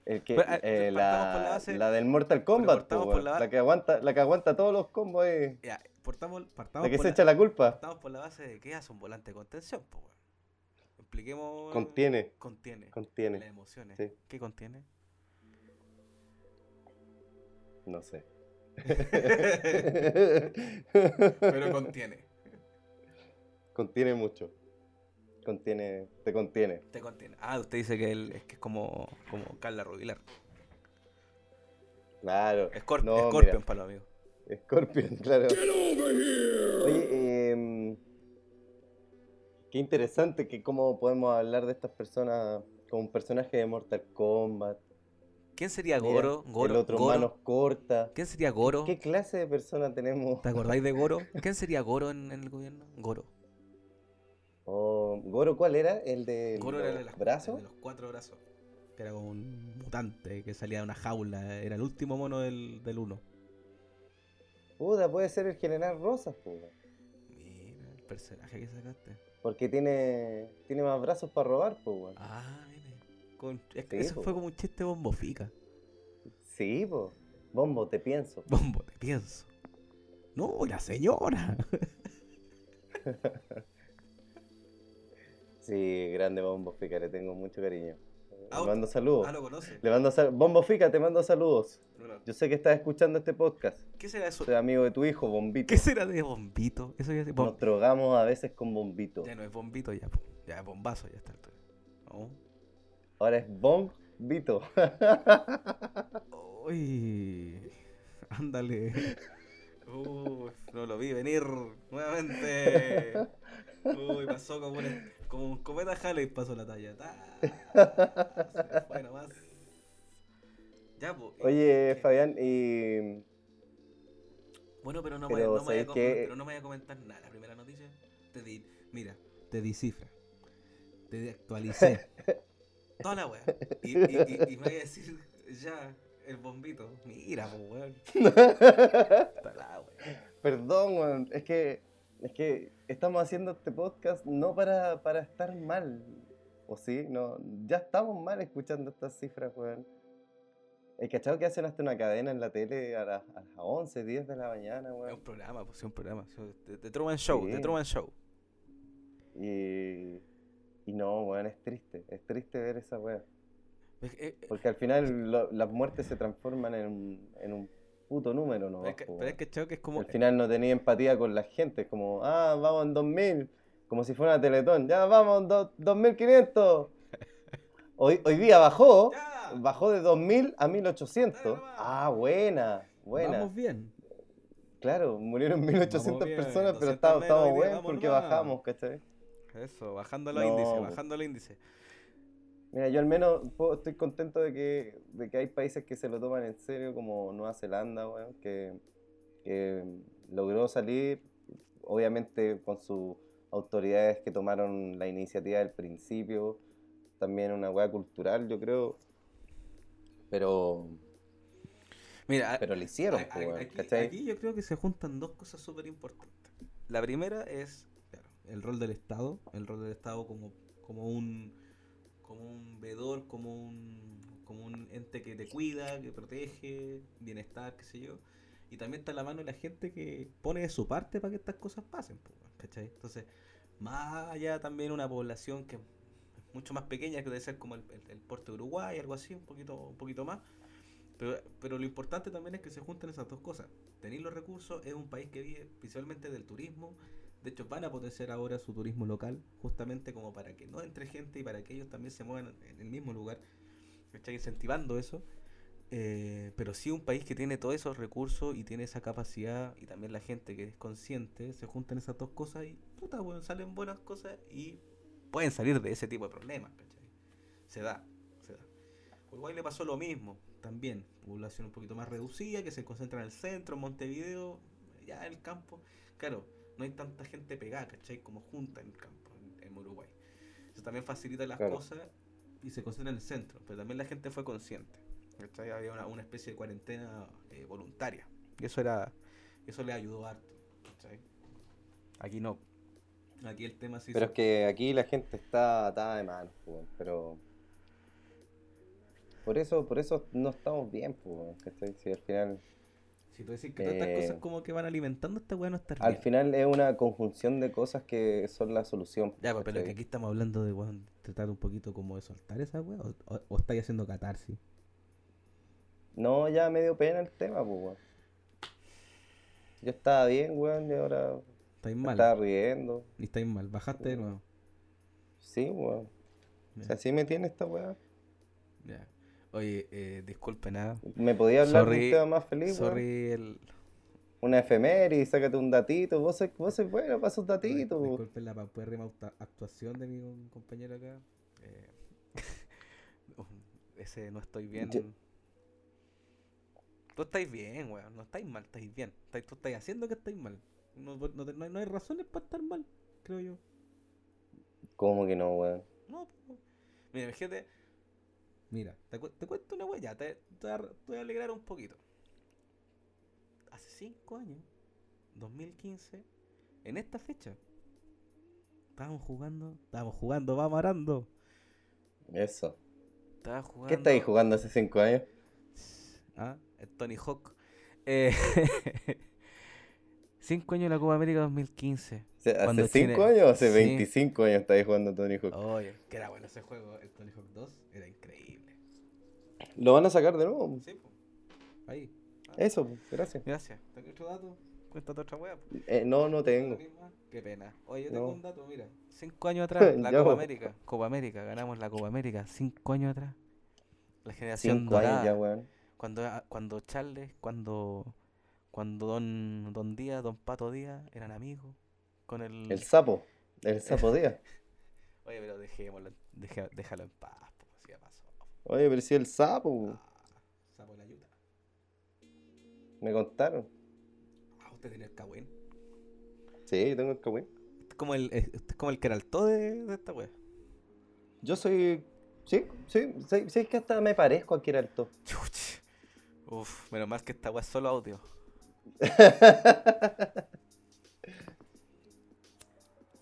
El que, Pero, ah, eh, la la, base- la del Mortal Kombat, po, la que aguanta, la que aguanta todos los combos ahí. Ya, partamos, partamos La que por se echa la culpa. Partamos por la base de que hace un volante de contención, pues, weón. Expliquemos. Contiene. Contiene. Contiene. Las emociones. Sí. ¿Qué contiene? No sé. [LAUGHS] Pero contiene. Contiene mucho. Contiene, te contiene. Te contiene. Ah, usted dice que él es que es como, como Carla Rubilar. Claro. Scorp- No, Scorpion mira. para los amigos. Scorpion, [LAUGHS] claro. Oye, em, qué interesante que cómo podemos hablar de estas personas como un personaje de Mortal Kombat. ¿Quién sería Mira, Goro? Goro, el otro Goro. manos cortas. ¿Quién sería Goro? ¿Qué clase de persona tenemos? ¿Te acordáis de Goro? [LAUGHS] ¿Quién sería Goro en, en el gobierno? Goro. Oh, Goro, ¿cuál era? ¿El de Goro los era de, las- brazos? el de los cuatro brazos. Que era como un mutante que salía de una jaula. Era el último mono del, del uno. Puta, puede ser el general Rosas, weón. Mira, el personaje que sacaste. Porque tiene, tiene más brazos para robar, pues, weón. Ah, mire. Con- es que Sí, eso po. fue como un chiste bombofica. Sí, pues. Bombo, te pienso. [LAUGHS] Bombo, te pienso. No, la señora. [LAUGHS] Sí, grande Bombo Fica, le tengo mucho cariño. Le mando saludos. ah, lo conoce. Le mando sal- Bombo Fica, te mando saludos. Yo sé que estás escuchando este podcast. ¿Qué será eso? Soy amigo de tu hijo, Bombito. ¿Qué será de bombito? Eso ya, bom- Nos drogamos a veces con Bombito. ya no es bombito, ya, ya es bombazo, ya está. No. Ahora es Bombito. [LAUGHS] Uy, ándale. Uy, no lo vi venir nuevamente. [LAUGHS] Uy, pasó como un, como un cometa Halley, pasó la talla. Ta. Se [LAUGHS] fue nomás. Ya, pues. Oye, Fabián, y Bueno, pero no, pero me, no me vaya a ¿sabes com- qué? pero no me vaya a comentar nada. La primera noticia, te di, mira, te di cifra. Te actualicé. [LAUGHS] Toda la wea. Y, y, y, y me vaya a decir, ya, el bombito. Mira, pues, weón. [LAUGHS] Perdón, weón, es que es que estamos haciendo este podcast no para, para estar mal. ¿O sí? No, ya estamos mal escuchando estas cifras, weón. El cachado que hacen hasta una cadena en la tele a las, a las 11, 10 de la mañana, Es weón. un programa, pues, es un programa. De Truman Show, Sí. Truman Show. Y, y no, weón, es triste. Es triste ver esa weón. Es eh, eh, Porque al final lo- las muertes se transforman en en un puto número, ¿no? pero es que, pero es que, chavo, que es como. Al final no tenía empatía con la gente, es como, ah, vamos en 2000, como si fuera una Teletón, ya vamos en do- 2500. [LAUGHS] Hoy, hoy día bajó, bajó de 2000 a 1800. Ah, buena, buena. Vamos bien. Claro, murieron 1800 Vamos bien, personas, pero 200 estamos, estamos buenos porque nomás. bajamos, ¿cachai? Eso, bajando los No, índices, bajando los índices. Mira, yo al menos puedo- estoy contento de que, de que hay países que se lo toman en serio, como Nueva Zelanda, weón, que, logró salir, obviamente con sus autoridades que tomaron la iniciativa del principio, también una hueá cultural, yo creo, pero... Mira, pero lo hicieron, a- a- aquí, yo creo que se juntan dos cosas súper importantes. La primera es claro, el rol del Estado, el rol del Estado como, como un como un vedor, como un como un ente que te cuida, que protege, bienestar, qué sé yo. Y también está en la mano de la gente que pone de su parte para que estas cosas pasen, ¿cachai? Entonces, más allá también una población que es mucho más pequeña, que debe ser como el, el, el porte de Uruguay, algo así, un poquito, un poquito más. Pero, pero lo importante también es que se junten esas dos cosas. Tener los recursos, es un país que vive principalmente del turismo. De hecho, van a potenciar ahora su turismo local, justamente como para que no entre gente y para que ellos también se muevan en el mismo lugar. ¿Cachai? Incentivando eso. Eh, pero sí un país que tiene todos esos recursos y tiene esa capacidad y también la gente que es consciente, se juntan esas dos cosas y puta, bueno, salen buenas cosas y pueden salir de ese tipo de problemas. Se da, se da. Uruguay le pasó lo mismo, también, población un poquito más reducida, que se concentra en el centro, en Montevideo, ya en el campo. Claro, no hay tanta gente pegada, ¿cachai? Como junta en el campo, en, en Uruguay. Eso también facilita las Claro. cosas y se concentra en el centro, pero también la gente fue consciente. ¿cachai? Había una, una especie de cuarentena eh, voluntaria. Y eso era eso le ayudó harto. ¿cachai? Aquí no. Aquí el tema sí Pero es que aquí la gente está atada de manos, weón, pero... Por eso, por eso no estamos bien, weón, ¿cachai? Si al final... Si tú decís que todas estas eh, cosas como que van alimentando esta weá no está Al final es una conjunción de cosas que son la solución. Ya, pues, pero es que aquí estamos hablando de weón, tratar un poquito como de soltar esa weá o, o, o estáis haciendo catarsis. No, ya me dio pena el tema, pues, weón. Yo estaba bien, weón, y ahora Estáis mal. estaba riendo. Y estáis mal. Bajaste de nuevo. Sí, weón. O sea, así me tiene esta weá. Ya. Oye, eh, disculpe nada. ¿Me podía hablar de Sorry- un tema más feliz? Sorry el... Una efeméride, sácate un datito. Vos sos, vos sos bueno para esos datitos. Disculpen la paupérrima auta- actuación de mi com- compañero acá. Eh, [LAUGHS] ese no estoy bien. Yo- Tú estáis bien, weón. No estáis mal, estáis bien. Estáis- tú estáis haciendo que estáis mal. No, no no hay, no hay razones para estar mal, creo yo. ¿Cómo que no, weón? No, po. Mira, imagínate. Mira, te, cu- te cuento una ya, te, te voy a- te voy a alegrar un poquito. Hace 5 años, 2015, en esta fecha, estábamos jugando, estábamos jugando, vamos arando. Eso. Estaba jugando. ¿Qué estáis jugando hace cinco años? Ah, el Tony Hawk. Eh, [LAUGHS] 5 años de la Copa América 2015. Sea, ¿Hace cinco Chile- años o hace Sí. 25 años estáis jugando Tony Hawk? Oye, que era bueno ese juego, el Tony Hawk 2, era increíble. ¿Lo van a sacar de nuevo? Sí, po. Ahí. Eso, pues, gracias. Gracias. ¿Tengo otro dato? Cuéntate otra wea. Eh, no, no tengo. Qué pena. Oye, yo tengo No. un dato, mira. Cinco años [LAUGHS] atrás, la. Copa América. Copa América, ganamos la Copa América. Cinco años atrás. La generación Cinco años dorada. ya, weón. Cuando, ah, cuando Charles, cuando, cuando Don, Don Díaz, Don Pato Díaz eran amigos. Con el... El sapo. El sapo [LAUGHS] Díaz. Oye, pero dejémoslo, deje- déjalo en paz, si ya pasó. Oye, pero si el sapo. po. Sapo la ayuda. Me contaron. Ah, usted tiene el cagüín. Sí, yo tengo el es como el, eh, es como el Keraltó de, de esta wea. Yo soy. Sí, sí, sí, sí, es que hasta me parezco a Kiralto. Uf, menos mal que esta wea es solo audio. [LAUGHS]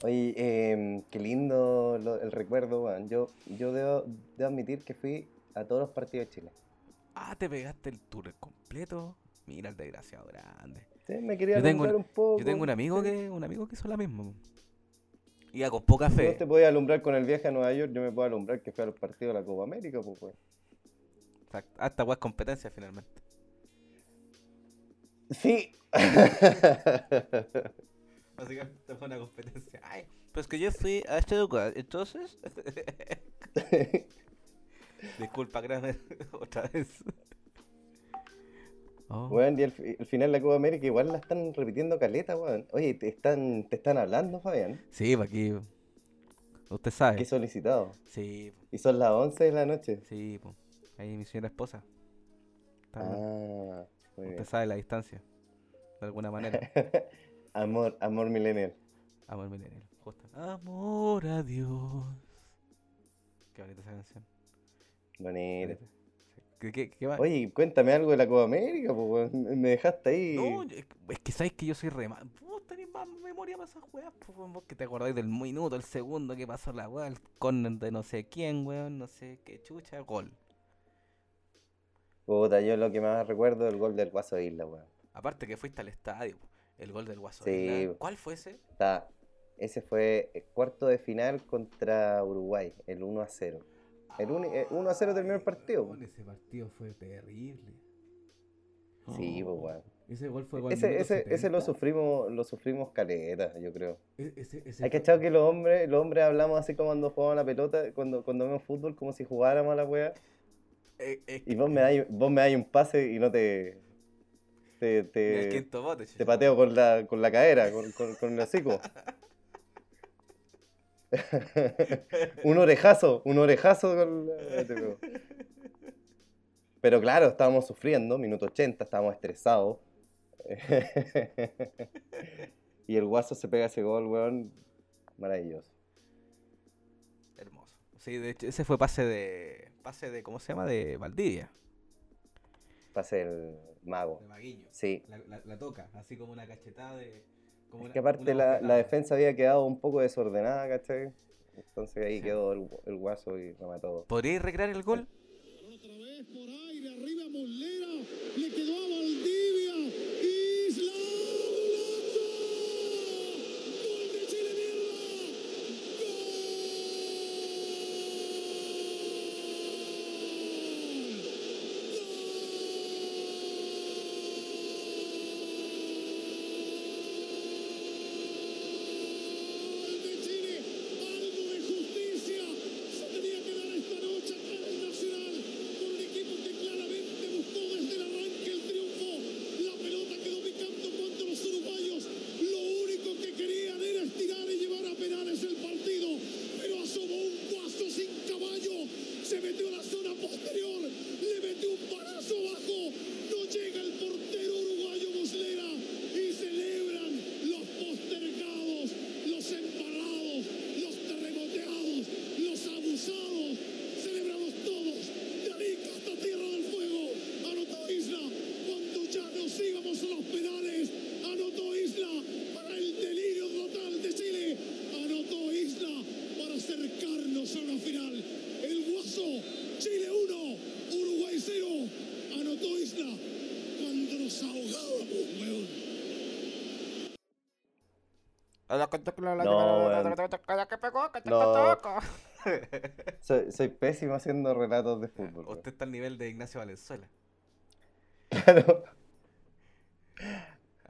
Oye, em, qué lindo lo- el recuerdo, weón. Yo, yo debo, debo admitir que fui a todos los partidos de Chile. Ah, te pegaste el tour completo. Mira el desgraciado grande. Sí, me quería yo tengo, un poco. Yo tengo un amigo que un amigo que hizo la misma. Iba con poca fe. vos te podías alumbrar con el viaje a Nueva York, yo me puedo alumbrar que fui al partido de la Copa América, pues, weón. Exacto. Ah, esta wea es competencia finalmente. Sí. [LAUGHS] Básicamente fue una competencia. Ay, pues que yo fui a este lugar, entonces. [LAUGHS] [LAUGHS] Disculpa, Kramer, [LAUGHS] otra vez. Oh. Weón, y el, fi- el final de la Copa América igual la están repitiendo caleta, weón. Oye, te están, te están hablando, Fabián. Sí, pa' aquí. Usted sabe. Qué solicitado. Sí, Y son las 11 de la noche. sí, po. ahí mi señora esposa. Está- Ah, muy Usted bien. sabe la distancia. de alguna manera. Amor, amor millennial. Amor millennial, justo. Amor a Dios. Qué bonita esa canción. Bonito. ¿Qué, qué, qué va? Oye, cuéntame algo de la Copa América, pues, me dejaste ahí. No, es que sabes que yo soy re mal. Vos tenés más memoria para esas weas, pues. Vos que te acordáis del minuto, el segundo que pasó la wea, el corner de no sé quién, weón, no sé qué chucha, gol. Puta, yo lo que más recuerdo es el gol del Guaso Isla, weón. Aparte que fuiste al estadio, po, el gol del Guaso. Sí. ¿Cuál fue ese? Está, ese fue el cuarto de final contra Uruguay, el 1 a 0. El eh, 1 a 0 terminó el partido. Ese partido fue terrible. Sí, pues, weón. Ese gol fue gol Ese, ese, ese lo 70. sufrimos, lo sufrimos caleta, yo creo. E- ese- ese Hay fue- cachado que los hombres, los hombres hablamos así como cuando jugamos a la pelota, cuando, cuando vemos fútbol, como si jugáramos a la wea. Eh, eh, Y vos me dais, vos me dais un pase y no te. Te, bote, pateo con la, con la cadera, con, con, con el hocico. [LAUGHS] un orejazo, un orejazo con la- te pego. Pero claro, estábamos sufriendo, minuto 80, estábamos estresados. [LAUGHS] y el guaso se pega ese gol, weón. Maravilloso. Hermoso. Sí, de hecho, ese fue pase de. Pase de. ¿Cómo se llama? De Valdivia. Pase el mago. De Maguiño. Sí. La, la- la toca, así como una cachetada de. Como Es una- que aparte una la, defensa había quedado un poco desordenada, ¿cachai? Entonces ahí quedó el, el guaso y remató. ¿Podríais recrear el gol? Arriba Molera, le quedó a Valdivia. Isla golazo. Gol de Chile, mierda. Gol de Chile. Algo de justicia se tenía que dar esta noche acá en el Nacional. Con un equipo que claramente buscó desde el arranque el triunfo. La pelota quedó picando cuando los uruguayos lo único que querían era estirar y llevar a penales el partido. Pero asomó un guaso sin caballo. Se metió a la zona posterior. Le metió un balazo abajo. No llega el portero uruguayo Muslera. Y celebran los postergados, los embarrados, los terremoteados, los abusados. Celebramos todos. De Arica hasta Tierra del Fuego. Anotó Isla cuando ya nos íbamos a los penales. Anotó Isla para el delirio total de Chile. Anotó Isla para acercarnos a una final. El Guaso, Chile 1, Uruguay 0. Anotó Isla cuando nos ahogábamos, weón. No. Soy, soy pésimo haciendo relatos de fútbol. Usted está al nivel de Ignacio Valenzuela. Claro.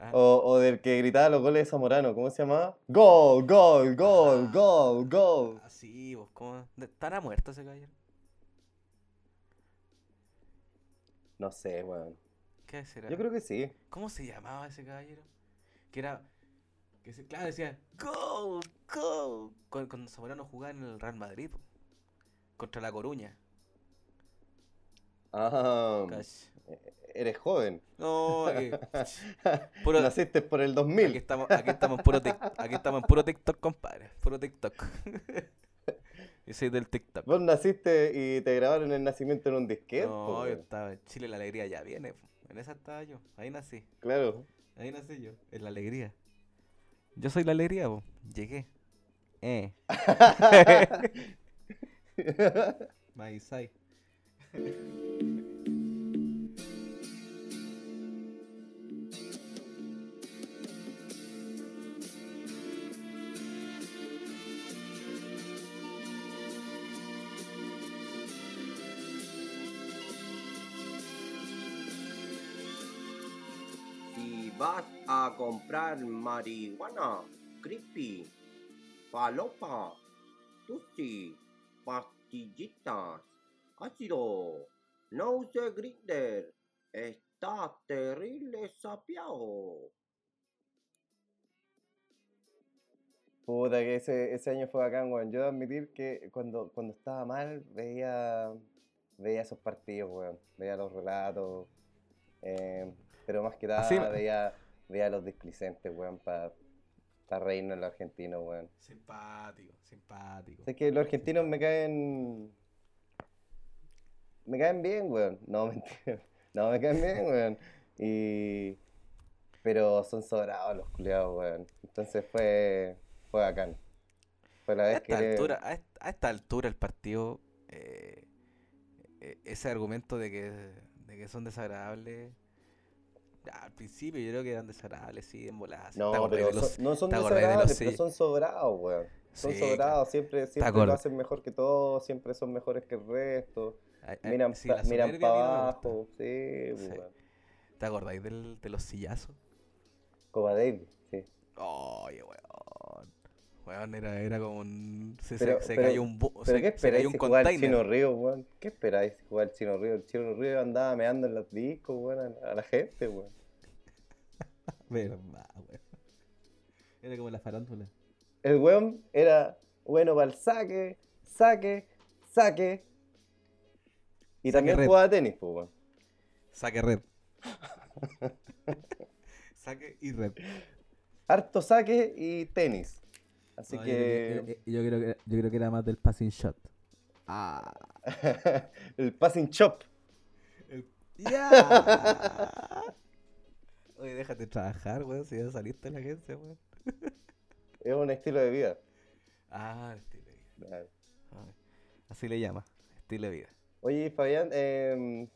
Ah. O, o del que gritaba los goles de Zamorano, ¿cómo se llamaba? Gol, gol, gol, gol, gol. Así, vos, ¿cómo? ¿Estará muerto ese caballero? No sé, weón. ¿Qué será? Yo creo que sí. ¿Cómo se llamaba ese caballero? Que era. Que se, claro, decía ¡Go! ¡Go! Cuando, cuando Zamorano jugaba en el Real Madrid. po, Contra La Coruña. Ah, Cash. eres joven. No, aquí. [LAUGHS] Puro- Naciste por el 2000. Aquí estamos, aquí estamos en puro aquí estamos en puro TikTok, compadre. Puro TikTok. [LAUGHS] Yo soy del TikTok. Vos naciste y te grabaron el nacimiento en un disquete. No, yo estaba en Chile, la alegría ya viene. En esa estaba yo. Ahí nací. Claro. Ahí nací yo. En la alegría. Yo soy la alegría, po. Llegué. Eh. [LAUGHS] [LAUGHS] Maisai. Vas a comprar marihuana, creepy, palopa, tusi, pastillitas, ácido, no use grinder, está terrible sapiado. Puta, que ese, ese año fue bacán, weón. Yo debo admitir que cuando, cuando estaba mal veía, veía esos partidos, weón. Veía los relatos. eh, pero más que nada Así- veía, Día de los displicentes, weón, para reírnos los argentinos, weón. Simpático, simpático. Es que los argentinos me caen. Me caen bien, weón. No, [LAUGHS] mentira. No, me caen bien, weón. Y. Pero son sobrados los culiados, weón. Entonces fue. Fue bacán. Fue la A vez esta, altura, a, a esta altura el partido, eh, eh, ese argumento de que, de que son desagradables, al principio yo creo que eran desagradables, sí, en voladas. No, ¿Te acordás pero de los- no son acordás de los desagradables, pero son sobrados, weón. Son Sí, sobrados, siempre, siempre lo hacen mejor que todos, siempre son mejores que el resto. Ay, ay, Miran, sí, pa- la miran para abajo, sí, Sí. weón. ¿Te acordáis del, de los sillazos? Coba David, sí. Oye, weón. Weón, era, era como un. Se, Pero, se pero- cayó un. bu- pero se, ¿qué esperáis un jugar container. Chino Río, weón? ¿Qué esperáis jugar el Chino Río? El Chino Río andaba meando en los discos, weón, a, a la gente, weón. [LAUGHS] Verdad, weón. Era como la farándula. El weón era bueno para el saque, saque, saque. Y Saque también red. jugaba tenis, pues, weón. Saque red. [LAUGHS] Saque y red. Harto saque y tenis. Así No, yo que. creo que- yo, creo que, yo creo que era más del passing shot. Ah. [LAUGHS] el passing chop. ¡Ya! [LAUGHS] Oye, déjate trabajar, weón, si ya saliste de la agencia, weón. [LAUGHS] Es un estilo de vida. Ah, estilo de vida. Claro. Ah, Así le llama, estilo de vida. Oye, Fabián, eh,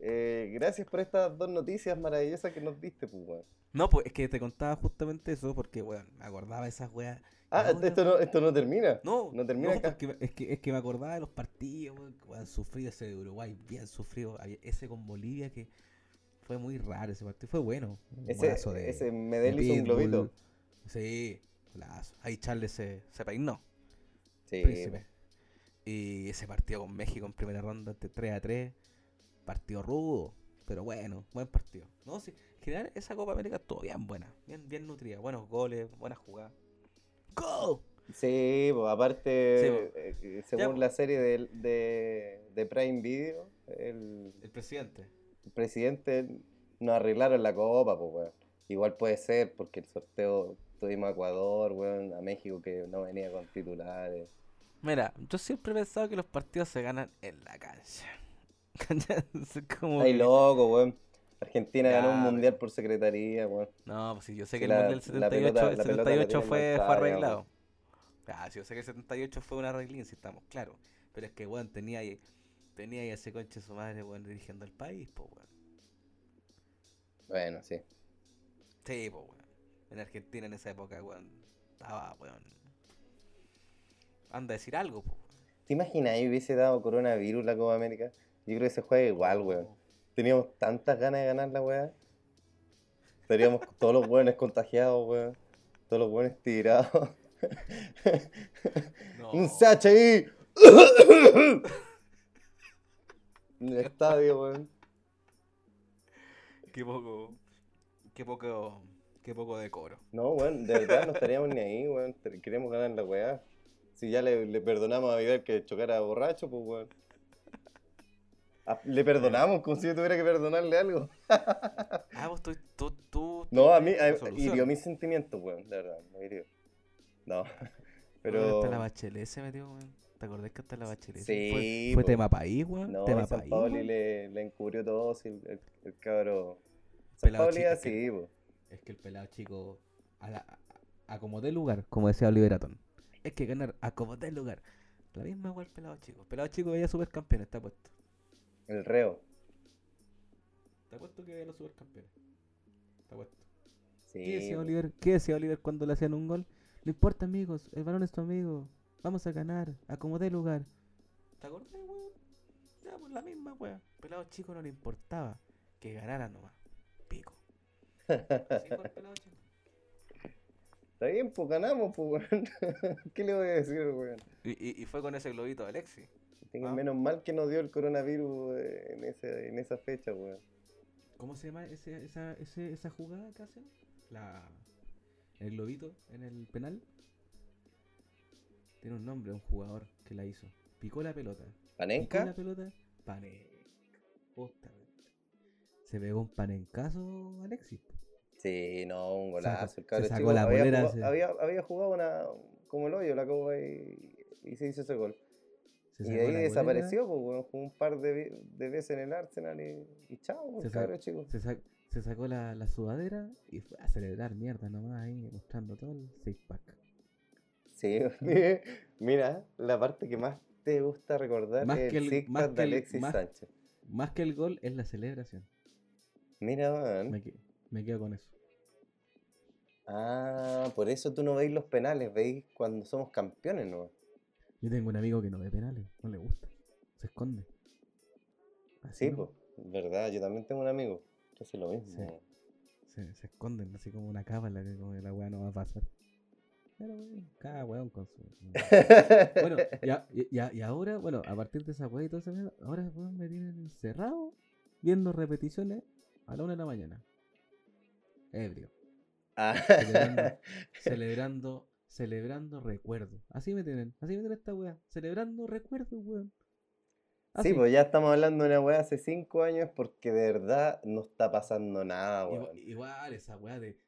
eh, gracias por estas dos noticias maravillosas que nos diste, pues, weón. No, pues es que te contaba justamente eso porque, weón, me acordaba de esas weas. Ah, esto no, esto no termina. No, no termina no, acá. porque me- es, que, es que me acordaba de los partidos, que weón, sufrido ese de Uruguay, bien sufrido. Ese con Bolivia que fue muy raro ese partido, fue bueno. Ese- de, ese de Medel hizo un Pitbull. globito. Sí, golazo. Ahí Charles se, se peinó. Sí. Príncipe. Y ese partido con México en primera ronda, de 3 a 3, partido rudo, pero bueno, buen partido. No, sí, en general esa Copa América estuvo bien buena, bien, bien nutrida, buenos goles, buenas jugadas. ¡Go! Sí, pues aparte, Sí, eh, Ya, según la serie de, de, de Prime Video, el, El presidente. el presidente nos arreglaron la copa, pues, weón. Igual puede ser, porque el sorteo tuvimos a Ecuador, weón, a México que no venía con titulares. Mira, yo siempre he pensado que los partidos se ganan en la cancha. [LAUGHS] Como Ay, que- loco, weón. Argentina ganó un mundial por secretaría, weón. No, pues sí, yo sé que la- el Mundial la 78, pelota- el la pelota la 78 tiene fue, fue arreglado. Ah, sí, yo sé que el 78 fue un arreglín, si estamos claros. Pero es que, weón, tenía ahí, tenía ahí a ese conche su madre, weón, dirigiendo el país, pues, weón. Bueno, sí. Sí, pues, weón. En Argentina en esa época, weón, estaba, weón. Anda a decir algo, pues. ¿Te imaginas si hubiese dado coronavirus la Copa América? Yo creo que se juega igual, weón. Teníamos tantas ganas de ganar la weá. Estaríamos [LAUGHS] todos los buenos contagiados, weón. Todos los buenos tirados. Un CHI. en el estadio, weón. Qué poco, qué poco, qué poco decoro. No, weón, de verdad no estaríamos ni ahí, weón. Queremos ganar la weá. Si ya le, le perdonamos a Vidal que chocara borracho, pues weón. Ah, Le perdonamos como si yo tuviera que perdonarle algo. [LAUGHS] Ah, vos tú, tú, tú. No, a mí a- hirió mis sentimientos, weón, de verdad, me hirió. No, [LAUGHS] Weón, pero... Hasta la bachelet se metió, weón. ¿Te acordás que hasta la bachelet? Sí, Fue, tema país, weón. No, tema San país. Weón. le, le encubrió todo, sí, el, el, cabro... San Pelado Paoli chico, es que- así. Es que el pelado chico, a, la, a, a como dé lugar, como decía Oliver Atom, es que ganar a como dé lugar. La misma igual pelado chico. El pelado chico veía supercampeones, está puesto. El reo. Está puesto que los supercampeones. Está puesto. Sí, ¿Qué decía. Oliver? ¿Qué decía Oliver cuando le hacían un gol? No importa, amigos, el balón es tu amigo. Vamos a ganar, a como dé lugar. ¿Te acordás, weón? Ya, pues la misma, weón. Pelado chico no le importaba que ganara nomás. Pico. [LAUGHS] Así fue el pelado chico. Está bien, pues ganamos, pues, weón. [LAUGHS] ¿Qué le voy a decir, weón? Y, y, y fue con ese globito de Alexi. Tengo Ah. menos mal que nos dio el coronavirus eh, en, ese, en esa fecha, weón. ¿Cómo se llama ese, esa, ese, esa jugada que hacen? La, el globito en el penal. Tiene un nombre, un jugador que la hizo. Picó la pelota. ¿Panenka? Picó la pelota. Panenka. Justamente. Se pegó un panencazo Alexis. Sí, no, un golazo. El se sacó chico la había, bolera, jugado, se- había, había jugado una como el hoyo la copa y, y se hizo ese gol. Se y de ahí desapareció, pues, jugó un par de, de veces en el Arsenal y, y chao, Se, el sa- cabro chico. se sa- se sacó la, la sudadera y fue a celebrar mierda nomás ahí, mostrando todo el six pack. Sí, [LAUGHS] mira, la parte que más te gusta recordar Más es que el six pack de Alexis más- Sánchez. Más que el gol es la celebración. Mira. Me, me quedo con eso. Ah, por eso tú no veis los penales, veis cuando somos campeones, ¿no? Yo tengo un amigo que no ve penales, no le gusta. Se esconde. Así Sí, no, pues, verdad, yo también tengo un amo que hace lo mismo. Sí. se, se esconden así como una cábala que como que la weá no va a pasar. Pero bueno, cada weón con su. [LAUGHS] bueno, ya, ya, y ahora, bueno, a partir de esa weá y todo esa mierda, ahora weón, me tienen encerrado viendo repeticiones a la una de la mañana. Ebrio. Ah. Celebrando, [LAUGHS] celebrando, celebrando recuerdos. Así me tienen, así me tienen esta weá. Celebrando recuerdos, weón. Sí, Así. pues ya estamos hablando de una weá hace cinco años porque de verdad no está pasando nada, weón. igual esa weá de.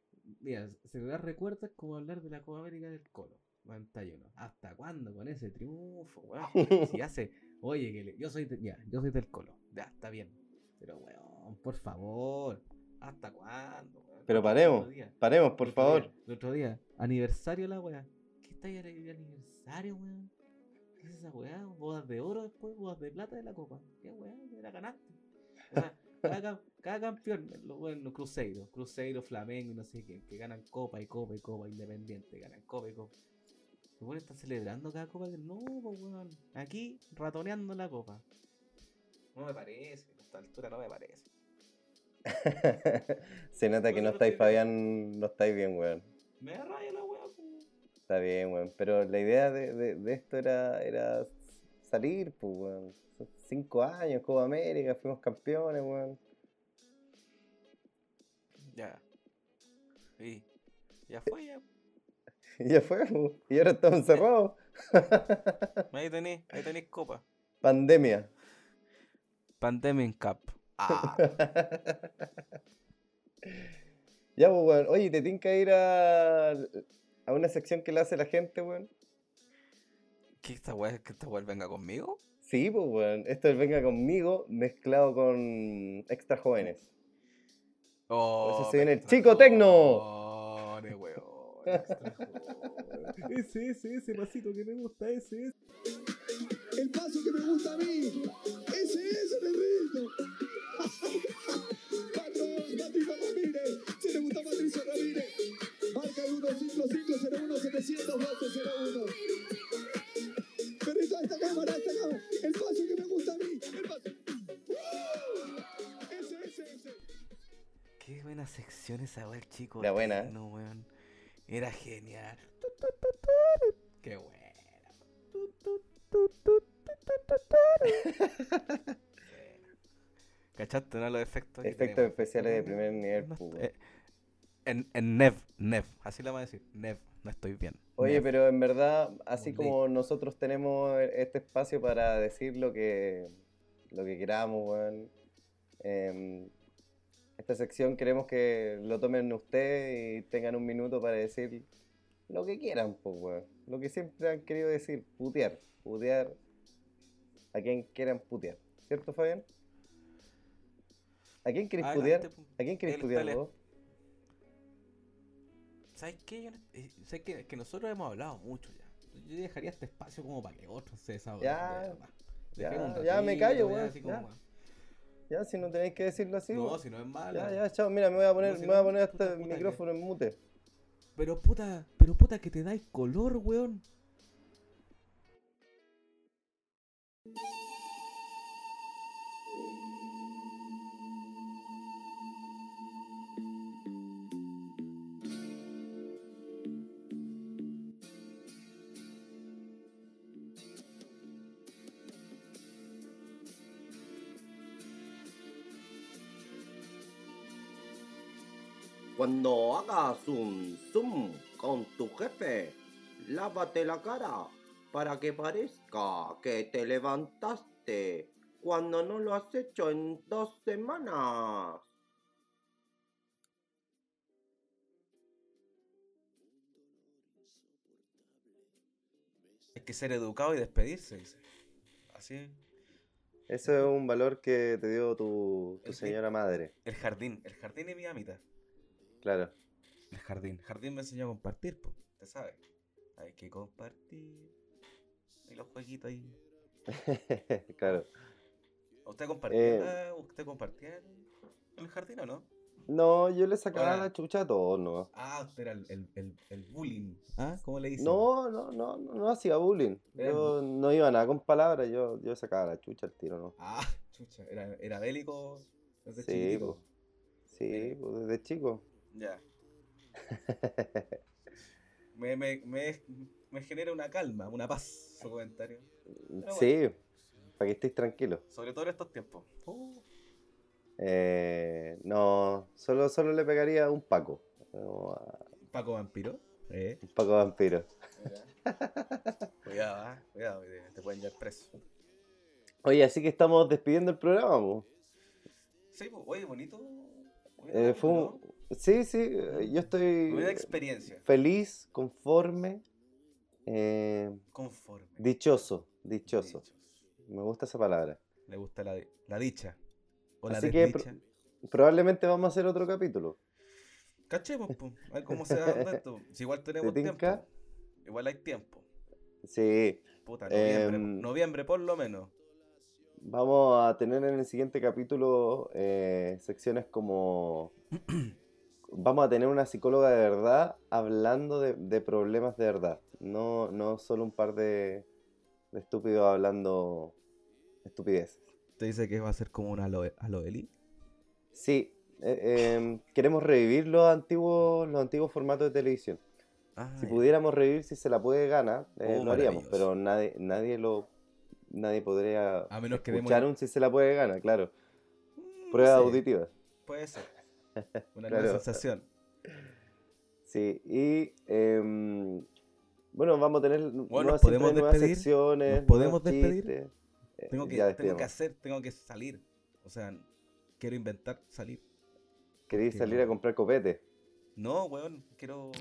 Mira, celebrar recuerdos es como hablar de la Copa América del Colo. 91. ¿Hasta cuándo con ese triunfo, weón? [LAUGHS] Si hace. Oye, que le- yo soy ya, yo soy del Colo. Ya, está bien. Pero weón, por favor. ¿Hasta cuándo, weón? Pero paremos, paremos, por favor. día- el otro día, aniversario la weá. ¿Qué está ahí el aniversario, weón? ¿Qué es esa weá? Bodas de oro después, bodas de plata de la copa. ¿Qué weá? Era ganaste. O sea, [LAUGHS] cada, cam- cada campeón, los bueno, Cruzeiro, Cruzeiro, Flamengo y no sé quién, que ganan copa y copa y copa, independiente, ganan copa y copa. Los weones están celebrando cada copa no, pues weón. Aquí ratoneando la copa. No me parece, a esta altura no me parece. [LAUGHS] Se nota que no estáis, Fabián, no estáis bien, weón. Me da raya la weá, pues. Está bien, weón. Pero la idea de, de- de esto era, era salir, pues, weón. Cinco años, Copa América, fuimos campeones, weón. Ya. Sí. Ya fue, ya. [LAUGHS] Ya fue, pues. Y ahora estamos encerrados. Ahí tenéis, ahí tenéis copa. Pandemia. Pandemic Cup. Ah. [LAUGHS] Ya, pues, weón. Oye, ¿te tinca ir a, a una sección que le hace la gente, weón? ¿Qué esta weá? ¿Que esta weá venga conmigo? Sí, pues, weón. Esto es Venga Conmigo mezclado con Extra Jóvenes. Oh, Eso se viene el Chico Tecno. weón, jóvenes. [LAUGHS] Ese, ese, ese pasito que me gusta, ese, ese. El paso que me gusta a mí. Ese es el Ramírez. Si le gusta Patricio Ramírez. Marca el 15501 712 01. Pero esta, esta cámara, esta cámara. El paso que me gusta a mí. El paso. ¡Uh! Ese, ese, ese. Qué buena sección esa el chico. Era buena, ¿eh? Tecno, weón. Era genial. Qué buena. [LAUGHS] ¿Cachaste, no? Los efectos. Efectos especiales de No, primer nivel, no pues, weón. eh, en, en Nev, Nev. Así le vamos a decir. Nev, no estoy bien. Oye, Nev. pero en verdad, así Como como nosotros tenemos este espacio para decir lo que, lo que queramos, weón. em, esta sección queremos que lo tomen ustedes y tengan un minuto para decir lo que quieran, pues, weón. Lo que siempre han querido decir, putear. Putear a quien quieran putear. ¿Cierto, Fabián? ¿A quién pu- ¿A quién putear está vos? ¿Sabes qué? Yo ¿sabes qué? Que nosotros hemos hablado mucho ya. Yo dejaría este espacio como para que otros se desahoguen. Ya, ya, me callo, weón, ya. si no tenéis que decirlo así. No, si no es malo. Ya, ya, chao. Mira, me voy a poner, si me voy a poner hasta el que- micrófono en mute. Pero puta, pero puta que te dais color, weón. Cuando hagas un zoom con tu jefe, lávate la cara para que parezca que te levantaste cuando no lo has hecho en dos semanas. Hay que ser educado y despedirse. Así. Eso es un valor que te dio tu, tu señora madre. El jardín, el jardín de mi amita. Claro. El jardín. El jardín me enseñó a compartir, pues. Usted sabe. Hay que compartir. Y los jueguitos ahí. [LAUGHS] claro. ¿Usted compartía, Eh. ¿usted compartía el, el jardín o no? No, yo le sacaba la chucha a todos, ¿no? Ah, usted era el, el, el, el bullying. ¿Ah? ¿Cómo le dicen? No, no, no, no, no hacía bullying. Yo no iba nada con palabras, yo, yo sacaba la chucha al tiro, ¿no? Ah, [LAUGHS] chucha. Era, era bélico desde Sí, po. Sí, pues desde chico. Ya. [LAUGHS] me, me, me, me genera una calma, una paz su comentario. Sí, para que estéis tranquilos. Sobre todo en estos tiempos. Uh, Eh, no, solo, solo le pegaría un Paco. a- Paco Vampiro. Eh. Un Paco vampiro. Cuidado, ah, cuidado, te, pueden llevar preso. Oye, así que estamos despidiendo el programa, po. Sí, pues, oye, bonito. bonito Eh, fue un- Sí, sí, eh, yo estoy Buena experiencia. feliz, conforme, eh, Conforme. dichoso, dichoso. Me gusta esa palabra. Le gusta la, la dicha. O la Así que pro- desdicha. probablemente vamos a hacer otro capítulo. Cachemos, pues, [LAUGHS] a ver cómo se da dando esto. Si igual tenemos tiempo. Igual hay tiempo. Sí. Puta, noviembre, Em, noviembre por lo menos. Vamos a tener en el siguiente capítulo eh, secciones como... [CLEARS THROAT] Vamos a tener una psicóloga de verdad hablando de, de problemas de verdad. No, no solo un par de, de estúpidos hablando estupideces. Te dice que va a ser como una aloe, aloeli. Sí, eh, em, queremos revivir los antiguos, los antiguos formatos de televisión. Ah, si ya. pudiéramos revivir si se la puede gana, eh, Oh, lo haríamos, pero nadie, nadie lo nadie podría A menos que demos- escuchar un si se la puede gana, claro. Prueba sé. auditiva. Puede ser. [LAUGHS] Una Claro. nueva sensación. Sí, y em, bueno, vamos a tener Bueno, nos podemos nuevas despedir. secciones, ¿Nos podemos despedir? chistes. Eh, Tengo que, ya tengo que despidamos. hacer, tengo que salir. O sea, quiero inventar salir. ¿Queréis salir a comprar copete? No, weón, quiero.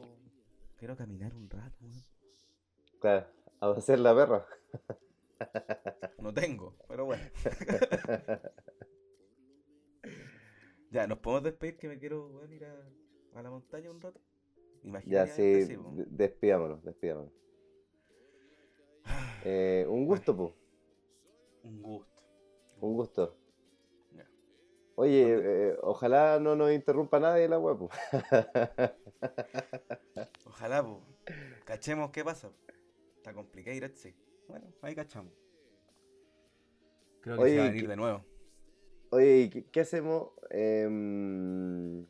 Quiero caminar un rato, weón. Claro, a hacer la perra. [LAUGHS] No tengo, pero bueno. [LAUGHS] ya, nos podemos despedir que me quiero weón, ir a, a la montaña un rato. Ya, Imaginariamente, sí, po. de- despidámonos, despidámonos. [SIGHS] Eh, un gusto, pues. Un gusto. Un gusto. Ya. Oye, eh, ojalá no nos interrumpa nadie la web. [LAUGHS] Ojalá, pues. Cachemos qué pasa. Está complicado ir sí. Bueno, ahí cachamos. Creo que Oye, se va a ¿y venir de nuevo. Oye, ¿y ¿qué, qué hacemos? Em,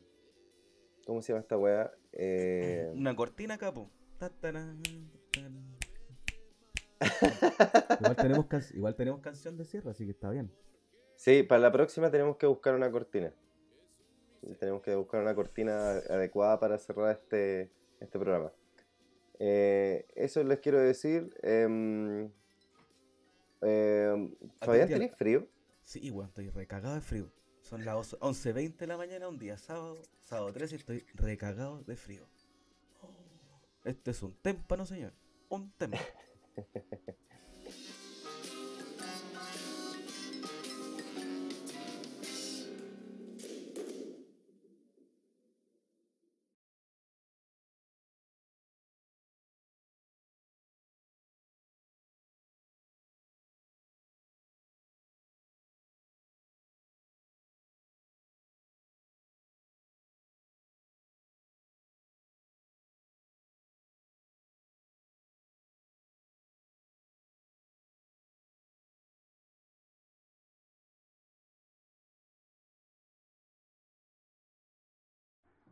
¿Cómo se llama esta weá? Eh, Una cortina acá, po. Ta, tarán, tarán. [LAUGHS] igual, tenemos can- igual tenemos canción de cierre, así que está bien. sí, para la próxima tenemos que buscar una cortina. Tenemos que buscar una cortina adecuada para cerrar este, este programa. Eh, eso les quiero decir. em, Fabián, ¿tenés frío? Sí, weón, estoy recagado de frío. Son las 11.20 de la mañana, un día sábado, sábado 13, y estoy recagado de frío. Este es un témpano, señor. Un témpano. [LAUGHS]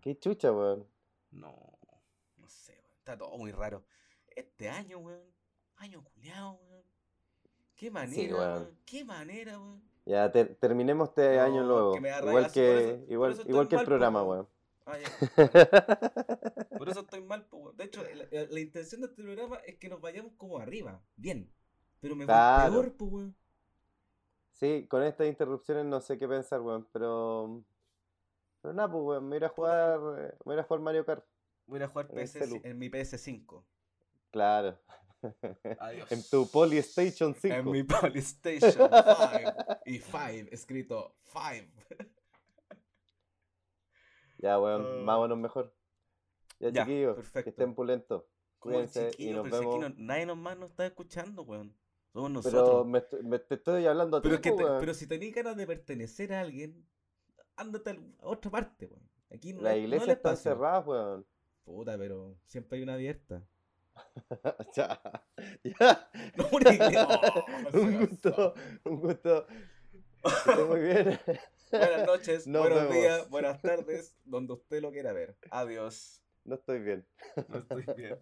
Qué chucha, weón. No, no sé, weón. Está todo muy raro. Este año, weón. Año culiao, weón. Qué manera, weón. weón. Qué manera, weón. Ya, ter- terminemos este No, año luego. que me da Igual que, eso- igual, igual que el mal, programa, weón. Ah, ya. [LAUGHS] Por eso estoy mal, po, weón. De hecho, la, la- la intención de este programa es que nos vayamos como arriba. Bien. Pero me voy Claro. peor, po, weón. Sí, con estas interrupciones no sé qué pensar, weón, pero... Pero nada, pues, weón, me voy a jugar, eh, me voy a jugar Mario Kart. Voy a jugar En PS, en mi PS5. Claro. Adiós. [LAUGHS] En tu Polystation 5. En mi [LAUGHS] Polystation 5. Y 5, escrito 5. Ya, weón, vámonos mejor. Ya, Ya, chiquillos, perfecto. que estén pulentos. Cuídense y nos pero vemos. no- nadie nos más nos está escuchando, weón. Somos Pero nosotros. me, estoy- me- te estoy hablando a ti, Pero, es que te- weón. pero si tenés ganas de pertenecer a alguien, ándate a otra parte, weón. Aquí no Las es- no espacio. cerradas, weón. Puta, pero siempre hay una abierta. [LAUGHS] ya, [LAUGHS] ya. [LAUGHS] No, una iglesia. Oh, un gusto, un gusto. Esté muy bien. Buenas noches, Nos buenos vemos. días, buenas tardes, donde usted lo quiera ver. Adiós. No estoy bien. No estoy bien.